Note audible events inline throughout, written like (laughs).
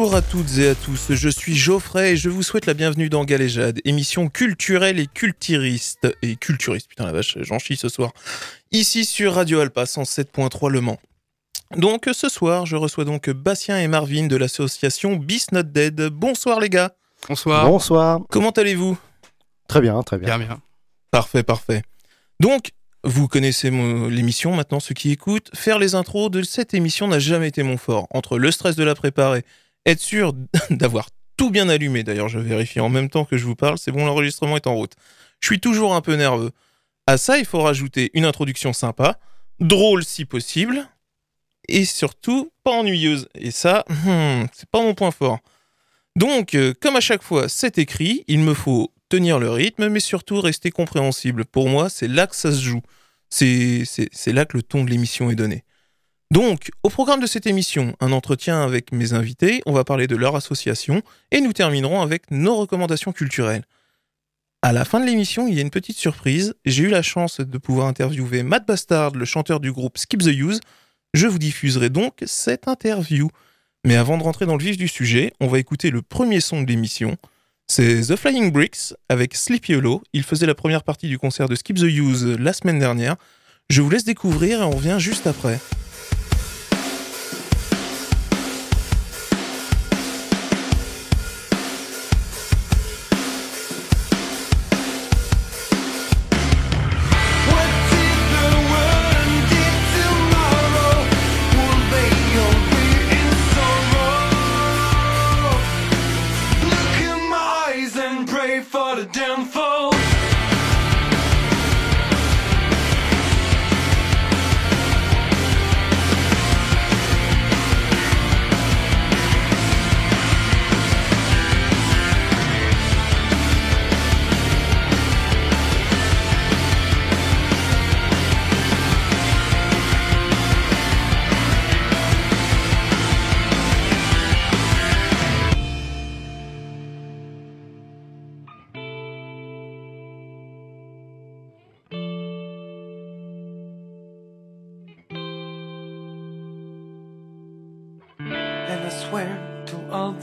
Bonjour à toutes et à tous, je suis Geoffrey et je vous souhaite la bienvenue dans Galéjade, émission culturelle et culturiste. Et culturiste, putain la vache, j'en chie ce soir. Ici sur Radio Alpa 107.3 Le Mans. Donc ce soir, je reçois donc Bastien et Marvin de l'association Beast Not Dead. Bonsoir les gars. Bonsoir. Bonsoir. Comment allez-vous? Très bien, très bien. Bien, bien. Parfait, parfait. Donc, vous connaissez mon- l'émission maintenant, ceux qui écoutent. Faire les intros de cette émission n'a jamais été mon fort. Entre le stress de la préparer, être sûr (laughs) d'avoir tout bien allumé, d'ailleurs je vérifie en même temps que je vous parle, c'est bon, l'enregistrement est en route. Je suis toujours un peu nerveux. À ça, il faut rajouter une introduction sympa, drôle si possible, et surtout pas ennuyeuse. Et ça, hmm, c'est pas mon point fort. Donc, euh, comme à chaque fois, c'est écrit, il me faut tenir le rythme, mais surtout rester compréhensible. Pour moi, c'est là que ça se joue. C'est là que le ton de l'émission est donné. Donc, au programme de cette émission, un entretien avec mes invités, on va parler de leur association, et nous terminerons avec nos recommandations culturelles. À la fin de l'émission, il y a une petite surprise. J'ai eu la chance de pouvoir interviewer Matt Bastard, le chanteur du groupe Skip the Use. Je vous diffuserai donc cette interview. Mais avant de rentrer dans le vif du sujet, on va écouter le premier son de l'émission. C'est The Flying Bricks avec Sleepy Hollow. Il faisait la première partie du concert de Skip the Use la semaine dernière. Je vous laisse découvrir et on revient juste après.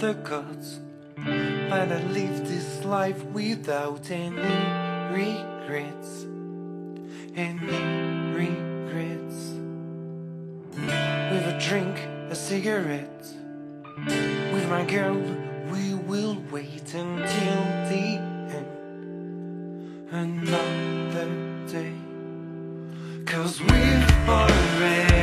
The gods that I live this life without any regrets. Any regrets. With a drink, a cigarette. With my girl, we will wait until the end. Another day. Cause we've already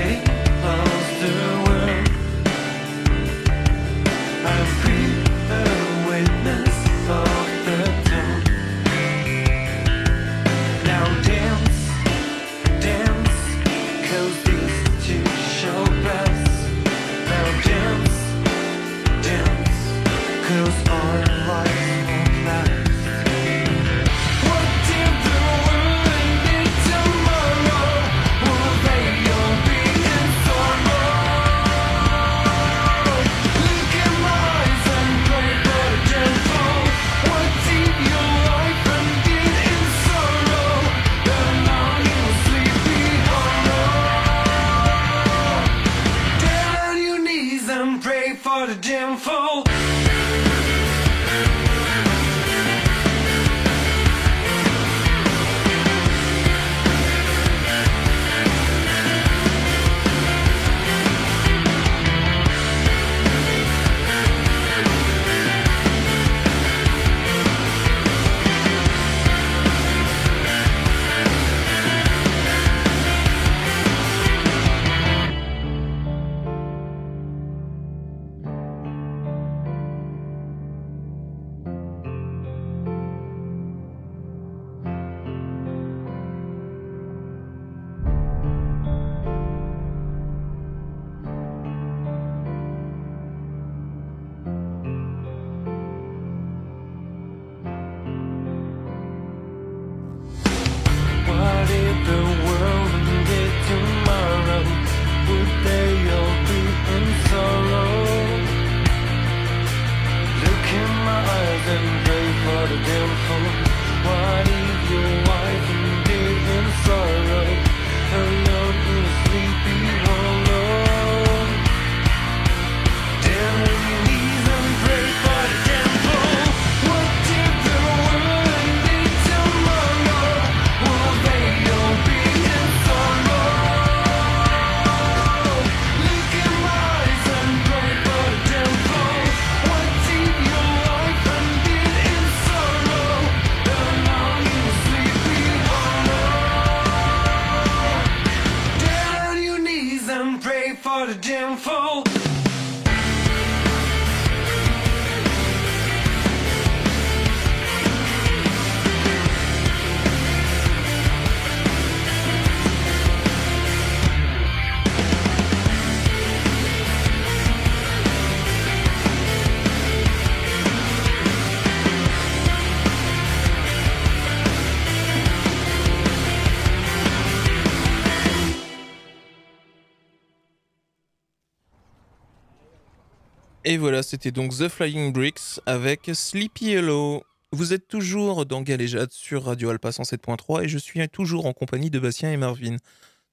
Et voilà, c'était donc The Flying Bricks avec Sleepy Hello. Vous êtes toujours dans Galéjade sur Radio Alpa 107.3 et je suis toujours en compagnie de Bastien et Marvin.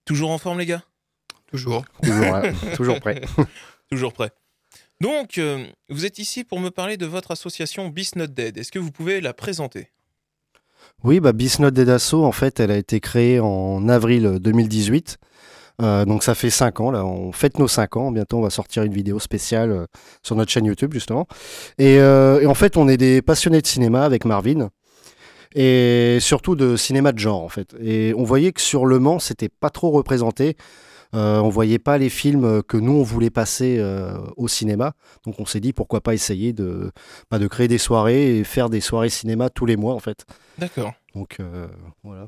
Toujours en forme les gars? Toujours. Toujours, (laughs) toujours prêt. Toujours prêt. Donc, euh, vous êtes ici pour me parler de votre association Beast Not Dead. Est-ce que vous pouvez la présenter? Oui, bah, Bisnote Dedasso, en fait, elle a été créée en avril 2018. Euh, donc ça fait 5 ans, là, on fête nos 5 ans. Bientôt, on va sortir une vidéo spéciale euh, sur notre chaîne YouTube, justement. Et, euh, et en fait, on est des passionnés de cinéma avec Marvin. Et surtout de cinéma de genre, en fait. Et on voyait que sur Le Mans, c'était pas trop représenté. Euh, on voyait pas les films que nous, on voulait passer euh, au cinéma. Donc on s'est dit, pourquoi pas essayer de, bah, de créer des soirées et faire des soirées cinéma tous les mois, en fait. D'accord. Donc euh, voilà.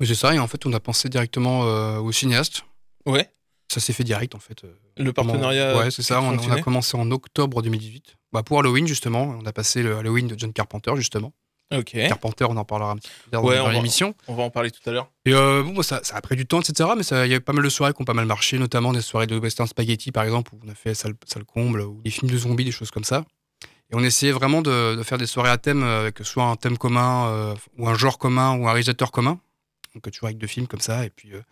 Mais c'est ça, et en fait, on a pensé directement euh, au cinéaste. Ouais, Ça s'est fait direct, en fait. euh, le comment- partenariat. Ouais, c'est ça. On, on a commencé en octobre 2018. Bah, pour Halloween, justement. On a passé le Halloween de John Carpenter, justement. Ok, Carpenter, on en parlera un petit peu plus tard Ouais, dans l'émission. on va en parler tout à l'heure. Et euh, bon, ça, ça a pris du temps, etc. Mais il y a eu pas mal de soirées qui ont pas mal marché, notamment des soirées de Western Spaghetti, par exemple, où on a fait salle, salle comble, ou des films de zombies, des choses comme ça. Et on essayait vraiment de, de faire des soirées à thème, euh, avec soit un thème commun, euh, ou un genre commun, ou un réalisateur commun. Donc, toujours avec deux films comme ça. Et puis, euh, ça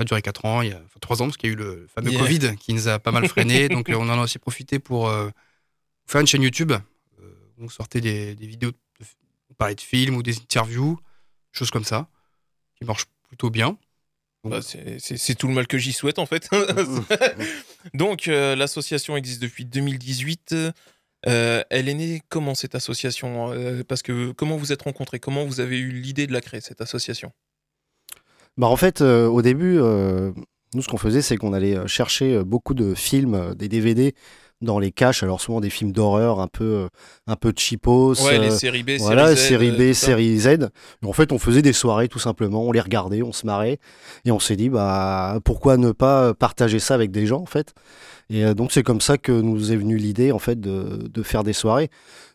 a duré 4 ans, il y a, enfin 3 ans, parce qu'il y a eu le fameux Yeah. Covid qui nous a pas mal freiné. (laughs) donc, euh, on en a aussi profité pour euh, faire une chaîne YouTube où on sortait des, des vidéos, de, on parlait de films ou des interviews, choses comme ça, qui marchent plutôt bien. Bah, c'est- tout le mal que j'y souhaite en fait. (laughs) Donc euh, l'association existe depuis 2018. Euh, elle est née comment cette association? Euh, Parce que comment vous êtes rencontrés? Comment vous avez eu l'idée de la créer cette association? Bah en fait, euh, au début, euh, nous, ce qu'on faisait, c'est qu'on allait euh, chercher beaucoup de films, des DVD dans les caches. Alors souvent des films d'horreur, un peu, un peu cheapos. Ouais, les séries B, voilà, série série Z, B, tout ça. série Z. En fait, on faisait des soirées tout simplement, on les regardait, on se marrait, et on s'est dit, bah, pourquoi ne pas partager ça avec des gens, en fait. Et donc, c'est comme ça que nous est venue l'idée, en fait, de, de faire des soirées.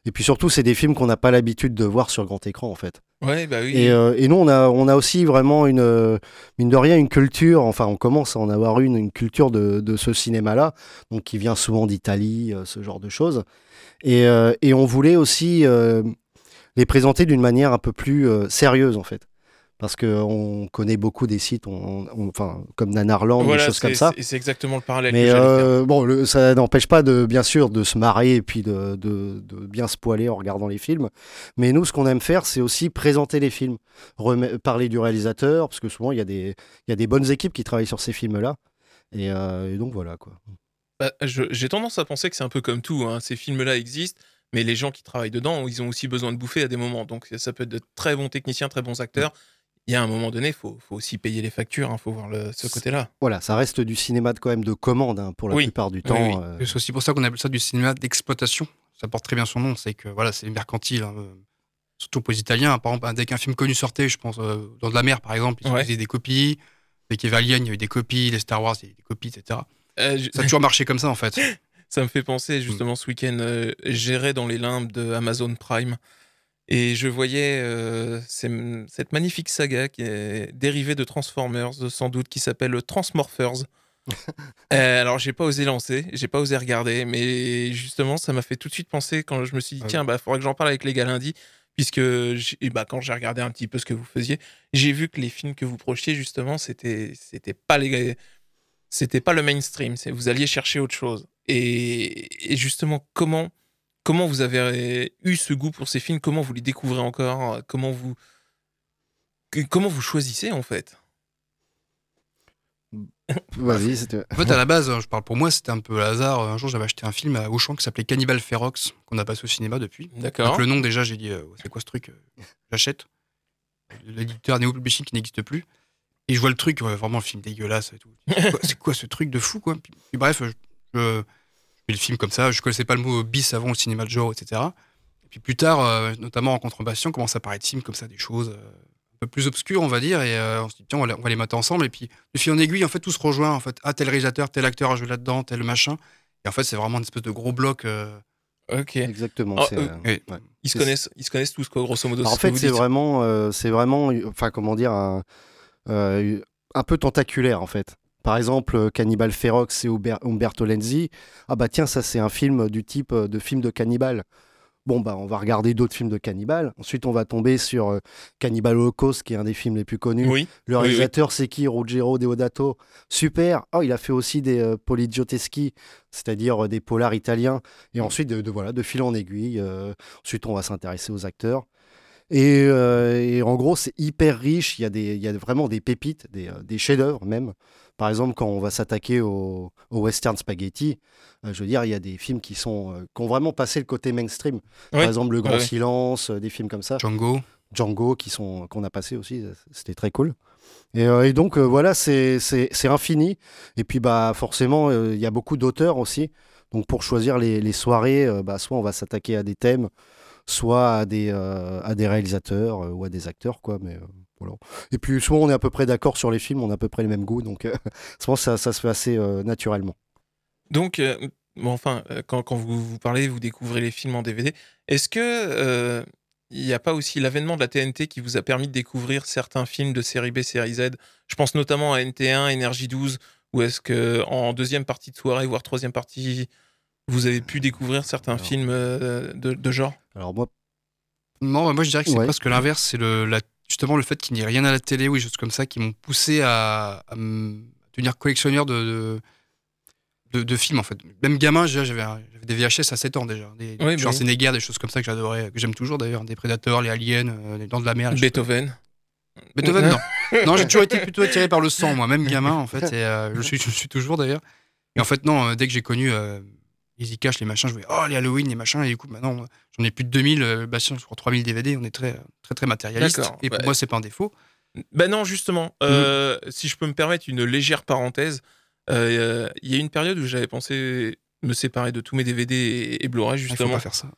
Et puis surtout, c'est des films qu'on n'a pas l'habitude de voir sur grand écran, en fait. Ouais, bah oui. Et, euh, et nous, on a, on a aussi vraiment une, euh, mine de rien, une culture, enfin, on commence à en avoir une, une culture de, de ce cinéma-là, donc qui vient souvent d'Italie, euh, ce genre de choses. Et, et on voulait aussi les présenter d'une manière un peu plus sérieuse, en fait. Parce qu'on connaît beaucoup des sites, on, on- enfin, comme Nanarland, Voilà, des choses comme ça. c'est- C'est exactement le parallèle Mais que j'allais faire. euh, bon, le- ça n'empêche pas de, bien sûr, de se marrer et puis de, de- de bien se poiler en regardant les films. Mais nous, ce qu'on aime faire, c'est aussi présenter les films, Rem- parler du réalisateur, parce que souvent il y a des, il y a des bonnes équipes qui travaillent sur ces films-là. Et, euh, et donc voilà quoi. Bah, J'ai tendance à penser que c'est un peu comme tout. hein. Ces films-là existent, mais les gens qui travaillent dedans, ils ont aussi besoin de bouffer à des moments. Donc ça peut être de très bons techniciens, très bons acteurs. Il y a un moment donné, il faut, faut aussi payer les factures. Il faut voir le- ce côté-là. Voilà, ça reste du cinéma de, quand même de commande hein, pour la Oui. plupart du Oui, temps. oui. euh, C'est aussi pour ça qu'on appelle ça du cinéma d'exploitation. Ça porte très bien son nom. C'est que voilà, c'est mercantile. hein, euh, Surtout pour les Italiens. Par exemple, dès qu'un film connu sortait, je pense, euh, dans de la mer, par exemple, ils Ouais. faisaient des copies. Avec Evalian, il y a eu des copies. Les Star Wars, il y a eu des copies, etc. Euh, je- Ça a toujours marché comme ça, en fait. (laughs) Ça me fait penser justement ce week-end, euh, j'irai dans les limbes de Amazon Prime et je voyais euh, cette magnifique saga qui est dérivée de Transformers, sans doute, qui s'appelle Transmorphers. (laughs) Euh, alors j'ai pas osé lancer, j'ai pas osé regarder, mais justement ça m'a fait tout de suite penser quand je me suis dit Ah tiens bah faudrait que j'en parle avec les gars lundi puisque bah, quand j'ai regardé un petit peu ce que vous faisiez, j'ai vu que les films que vous projetiez justement c'était pas les c'était pas le mainstream, vous alliez chercher autre chose. Et, et justement, comment, comment vous avez eu ce goût pour ces films? Comment vous les découvrez encore? Comment vous, comment vous choisissez en fait? (laughs) Vas-y, c'était. En fait, à la base, je parle pour moi, c'était un peu le hasard. Un jour, j'avais acheté un film à Auchan qui s'appelait Cannibal Ferox, qu'on a passé au cinéma depuis. D'accord. Donc, le nom, déjà, j'ai dit, euh, c'est quoi ce truc? Euh, J'achète. L'éditeur Neo Publishing qui n'existe plus. Et je vois le truc, ouais, vraiment le film dégueulasse et tout. C'est quoi, ce truc de fou, quoi? Puis, puis bref, je, je, fais le film comme ça. Je connaissais pas le mot bis avant le cinéma de genre, etc. Et puis plus tard, euh, notamment en contrebastion, commence à apparaître films comme ça, des choses euh, un peu plus obscures, on va dire. Et euh, on se dit, tiens, on va, les- on va les mettre ensemble. Et puis, de fil en aiguille, en fait, tout se rejoint. En fait, ah, tel réalisateur, tel acteur a joué là-dedans, tel machin. Et en fait, c'est vraiment une espèce de gros bloc. euh, Ok. Exactement. Ah, euh, euh, ouais. Ils se C'est- connaissent, ils se connaissent tous quoi, grosso modo. Alors, en fait, c'est vraiment, euh, c'est vraiment, enfin, comment dire, un, euh, un peu tentaculaire en fait. Par exemple, Cannibal Ferox et Umber- Umberto Lenzi. Ah bah tiens, ça c'est un film du type euh, de film de cannibale. Bon bah on va regarder d'autres films de cannibale. Ensuite on va tomber sur euh, Cannibal Holocaust qui est un des films les plus connus. Oui. Le oui, oui. réalisateur c'est qui? Ruggero Deodato. Super. Oh il a fait aussi des euh, polizioteschi, c'est-à-dire euh, des polars italiens. Et ensuite de, de- voilà de fil en aiguille. euh, ensuite on va s'intéresser aux acteurs. Et, euh, et en gros, c'est hyper riche. Il y a, des, il y a vraiment des pépites, des, des chefs-d'œuvre même. Par exemple, quand on va s'attaquer au, au western spaghetti, euh, je veux dire, il y a des films qui, sont, euh, qui ont vraiment passé le côté mainstream. Par exemple, Le Grand Ouais. Silence, euh, des films comme ça. Django. Django, qui sont qu'on a passé aussi, c'était très cool. Et, et donc, voilà, c'est infini. Et puis, bah, forcément, il y a beaucoup d'auteurs aussi. Donc, pour choisir les, les soirées, bah, soit on va s'attaquer à des thèmes, soit à des, à des réalisateurs ou à des acteurs, quoi. Mais voilà. Et puis, souvent, on est à peu près d'accord sur les films, on a à peu près les mêmes goûts. Donc, euh, (laughs) souvent, ça, ça se fait assez euh, naturellement. Donc, euh, bon, enfin, quand, quand vous, vous parlez, vous découvrez les films en DVD. Est-ce que euh, il n'y a pas aussi l'avènement de la TNT qui vous a permis de découvrir certains films de série B, série Z? Je pense notamment à NT1, Énergie 12, ou est-ce que en deuxième partie de soirée, voire troisième partie, vous avez pu découvrir certains Alors. films euh, de, de genre? Alors, moi, Non, bah, moi je dirais que c'est Ouais. presque l'inverse. C'est le, la- justement le fait qu'il n'y ait rien à la télé ou des choses comme ça qui m'ont poussé à, devenir collectionneur de, de, de- de films en fait. Même gamin, j'avais des VHS à 7 ans déjà. Des, Oui. Sénégal, des choses comme ça que j'adorais, que j'aime toujours d'ailleurs. Des Prédateurs, les Aliens, euh, les Dents de la Mer. Beethoven. Beethoven, non. (laughs) Non, j'ai toujours été plutôt attiré par le sang, moi, même gamin en fait. Et, euh, je, suis, je suis toujours d'ailleurs. Et en fait, non, euh, dès que j'ai connu euh, Easy Cash, les machins, je voyais, oh, les Halloween, les machins. Et du coup, maintenant, j'en ai plus de 2000. Euh, je crois 3000 DVD. On est très, très, très matérialiste. Et pour bah, moi, c'est pas un défaut. Ben non, justement. euh, Si je peux me permettre une légère parenthèse, euh, il y a une période où j'avais pensé me séparer de tous mes DVD et, et Blu-ray, faut justement. pas faire ça.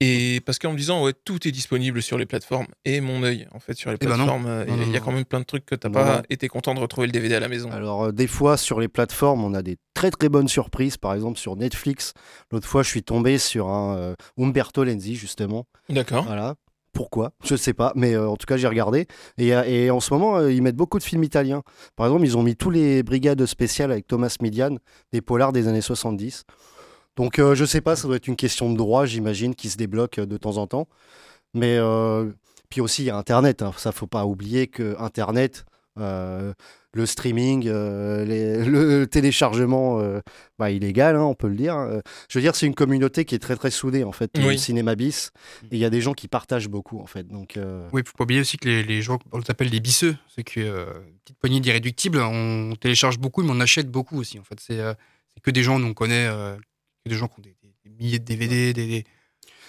Et parce qu'en me disant, ouais, tout est disponible sur les plateformes. Et mon œil, en fait, sur les Eh ben plateformes, euh, il y a- quand même plein de trucs que t'as pas été content de retrouver le DVD à la maison. Alors, euh, des fois, sur les plateformes, on a des très très bonnes surprises. Par exemple, sur Netflix, l'autre fois, je suis tombé sur un euh, Umberto Lenzi, justement. D'accord. Voilà. Pourquoi? Je sais pas, mais euh, en tout cas, j'ai regardé. Et, et en ce moment, ils mettent beaucoup de films italiens. Par exemple, ils ont mis tous les brigades spéciales avec Thomas Midian, des polars des années 70. Donc, euh, je sais pas, ça doit être une question de droit, j'imagine, qui se débloque euh, de temps en temps. Mais euh, puis aussi, il y a Internet. Hein. Ça, faut pas oublier que Internet, euh, le streaming, les- (laughs) le téléchargement bah, illégal, hein, on peut le dire. Euh, je veux dire, c'est une communauté qui est très très soudée en fait, Oui. le cinéma bis. Et il y a des gens qui partagent beaucoup en fait. Donc, Oui, faut pas oublier aussi que les, les gens, on les appelle des bisseux. C'est que une petite poignée d'irréductibles, on télécharge beaucoup, mais on achète beaucoup aussi. En fait, c'est que des gens, nous on connaît, des gens qui ont des, des- des milliers de DVD, des. des-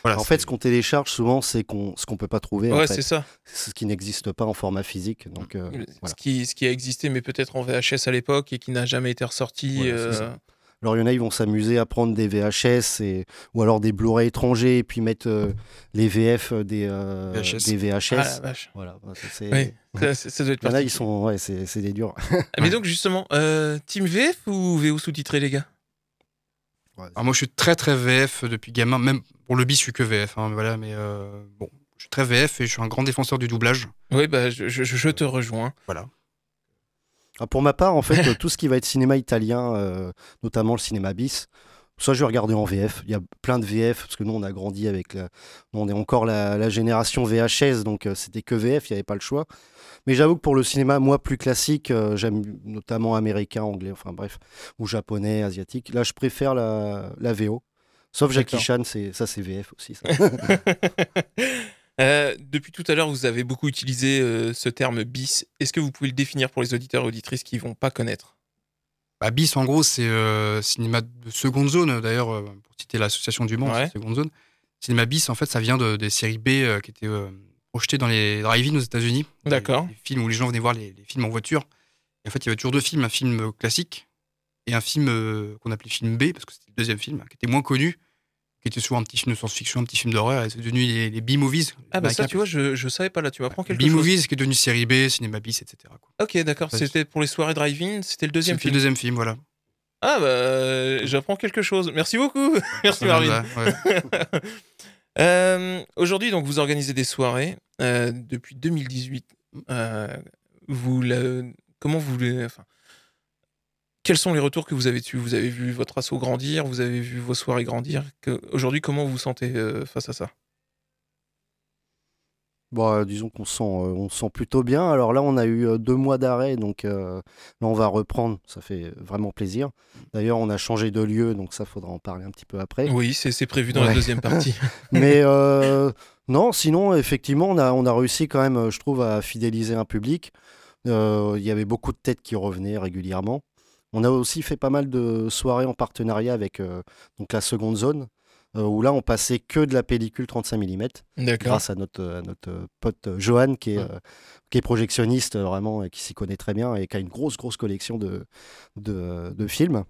Voilà, en fait, ce qu'on télécharge souvent, c'est qu'on, ce qu'on peut pas trouver. en Ouais, fait. c'est ça. C'est ce qui n'existe pas en format physique. Donc, euh, ce, voilà. qui, ce qui a existé, mais peut-être en VHS à l'époque et qui n'a jamais été ressorti. C'est euh. Alors, il y en a, ils vont s'amuser à prendre des VHS et, ou alors des Blu-ray étrangers et puis mettre euh, les VF des, euh, VHS. des VHS. Ah la vache. Voilà, bah, ça, c'est- Oui, ça, doit être Il y en a, ils sont, ouais, c'est, des durs. Ah, Mais (laughs) donc, justement, euh, Team VF ou VO sous-titré, les gars? Alors moi, je suis très très VF depuis gamin. Même pour le bis, je suis que VF. hein, voilà, mais euh, bon, je suis très VF et je suis un grand défenseur du doublage. Oui, bah, je, je- je te rejoins. Voilà. Ah, Pour ma part, en fait, (laughs) tout ce qui va être cinéma italien, euh, notamment le cinéma bis, ça je vais regarder en VF. Il y a plein de VF, parce que nous on a grandi avec la... nous, on est encore la, la génération VHS, donc euh, c'était que VF, il n'y avait pas le choix. Mais j'avoue que pour le cinéma, moi, plus classique, euh, j'aime notamment américain, anglais, enfin bref, ou japonais, asiatique. Là, je préfère la, la VO. Sauf Jackie. Chan, ça c'est VF aussi. ça. (laughs) Euh, depuis tout à l'heure, vous avez beaucoup utilisé euh, ce terme bis. Est-ce que vous pouvez le définir pour les auditeurs et auditrices qui vont pas connaître? Bah, bis, en gros, c'est euh, cinéma de seconde zone. D'ailleurs, euh, pour citer l'association du Mans, Ouais. seconde zone. Cinéma bis, en fait, ça vient de- des séries B euh, qui étaient euh, projetées dans les drive-in aux États-Unis. D'accord. Films où les gens venaient voir les, les films en voiture. Et en fait, il y avait toujours deux films, un film classique et un film euh, qu'on appelait film B, parce que c'était le deuxième film, qui était moins connu, qui était souvent un petit film de science-fiction, un petit film d'horreur, et c'est devenu les, les B-movies. Ah bah ça, tu vois, je, je savais pas là, tu m'apprends quelque chose. B-movies, qui est devenu série B, cinéma bis, etc. quoi. Ok, d'accord, Ouais. c'était pour les soirées drive-in, c'était le deuxième C'était film. le deuxième film, voilà. Ah bah, j'apprends quelque chose. Merci beaucoup. (laughs) Merci Marvin. Ouais. (laughs) Euh, Aujourd'hui, donc, vous organisez des soirées euh, depuis 2018. Euh, vous, la- comment vous enfin, quels sont les retours que vous avez dessus Vous avez vu votre assaut grandir, vous avez vu vos soirées grandir? Que- Aujourd'hui, comment vous vous sentez euh, face à ça? Bon, euh, disons qu'on se sent, euh, on se sent plutôt bien. Alors là, on a eu euh, deux mois d'arrêt, donc euh, là, on va reprendre. Ça fait vraiment plaisir. D'ailleurs, on a changé de lieu, donc ça, faudra en parler un petit peu après. Oui, c'est prévu dans la deuxième partie. (laughs) Mais euh, non, sinon, effectivement, on a, on a réussi quand même, je trouve, à fidéliser un public. Euh, Il y avait beaucoup de têtes qui revenaient régulièrement. On a aussi fait pas mal de soirées en partenariat avec euh, donc la seconde zone, euh, où là, on passait que de la pellicule 35 mm, grâce à notre, à notre euh, pote euh, Johan, qui est, Ouais. euh, qui est projectionniste euh, vraiment, et qui s'y connaît très bien, et qui a une grosse, grosse collection de, de, de films.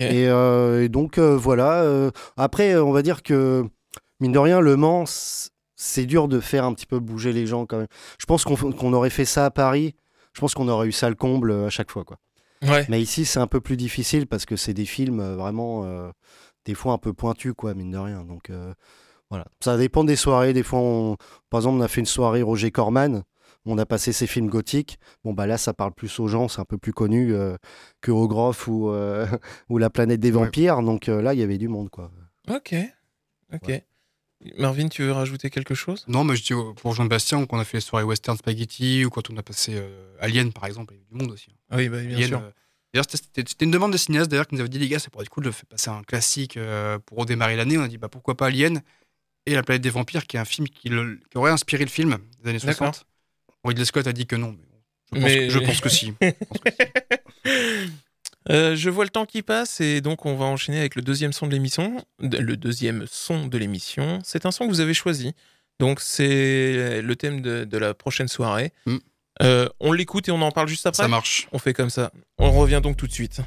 Et, euh, et donc euh, voilà. euh, après, euh, on va dire que mine de rien, Le Mans, c'est dur de faire un petit peu bouger les gens quand même. Je pense qu'on aurait fait ça à Paris. Je pense qu'on aurait eu ça le comble euh, à chaque fois, quoi. Ouais. Mais ici, c'est un peu plus difficile parce que c'est des films euh, vraiment euh, des fois un peu pointus, quoi, mine de rien. Donc euh, voilà, ça dépend des soirées. Des fois, on- par exemple, on a fait une soirée Roger Corman. On a passé ses films gothiques. Bon, bah là, ça parle plus aux gens, c'est un peu plus connu euh, que au Groff ou, (laughs) ou La planète des Ouais. vampires. Donc là, il y avait du monde, quoi. Ok. Ok. Ouais. Marvin, tu veux rajouter quelque chose? Non, mais je dis euh, pour Jean-Bastien, quand on a fait les soirées western spaghetti ou quand on a passé euh, Alien, par exemple, il y a eu du monde aussi. hein. Ah Oui, bah, bien Alien, sûr. euh, D'ailleurs, c'était- une demande des cinéastes d'ailleurs qui nous avait dit les gars, ça pourrait être cool de faire passer un classique euh, pour redémarrer l'année. On a dit bah pourquoi pas Alien et La planète des vampires, qui est un film qui, le- qui aurait inspiré le film des années D'accord. 60. Ridley Scott a dit que non, mais bon, je, pense Mais- que, je pense que si. (laughs) Je pense que si. Euh, je vois le temps qui passe et donc on va enchaîner avec le deuxième son de l'émission. Le deuxième son de l'émission, c'est un son que vous avez choisi. Donc c'est le thème de, de la prochaine soirée. Mm. Euh, on l'écoute et on en parle juste après. Ça marche. On fait comme ça. On revient donc tout de suite.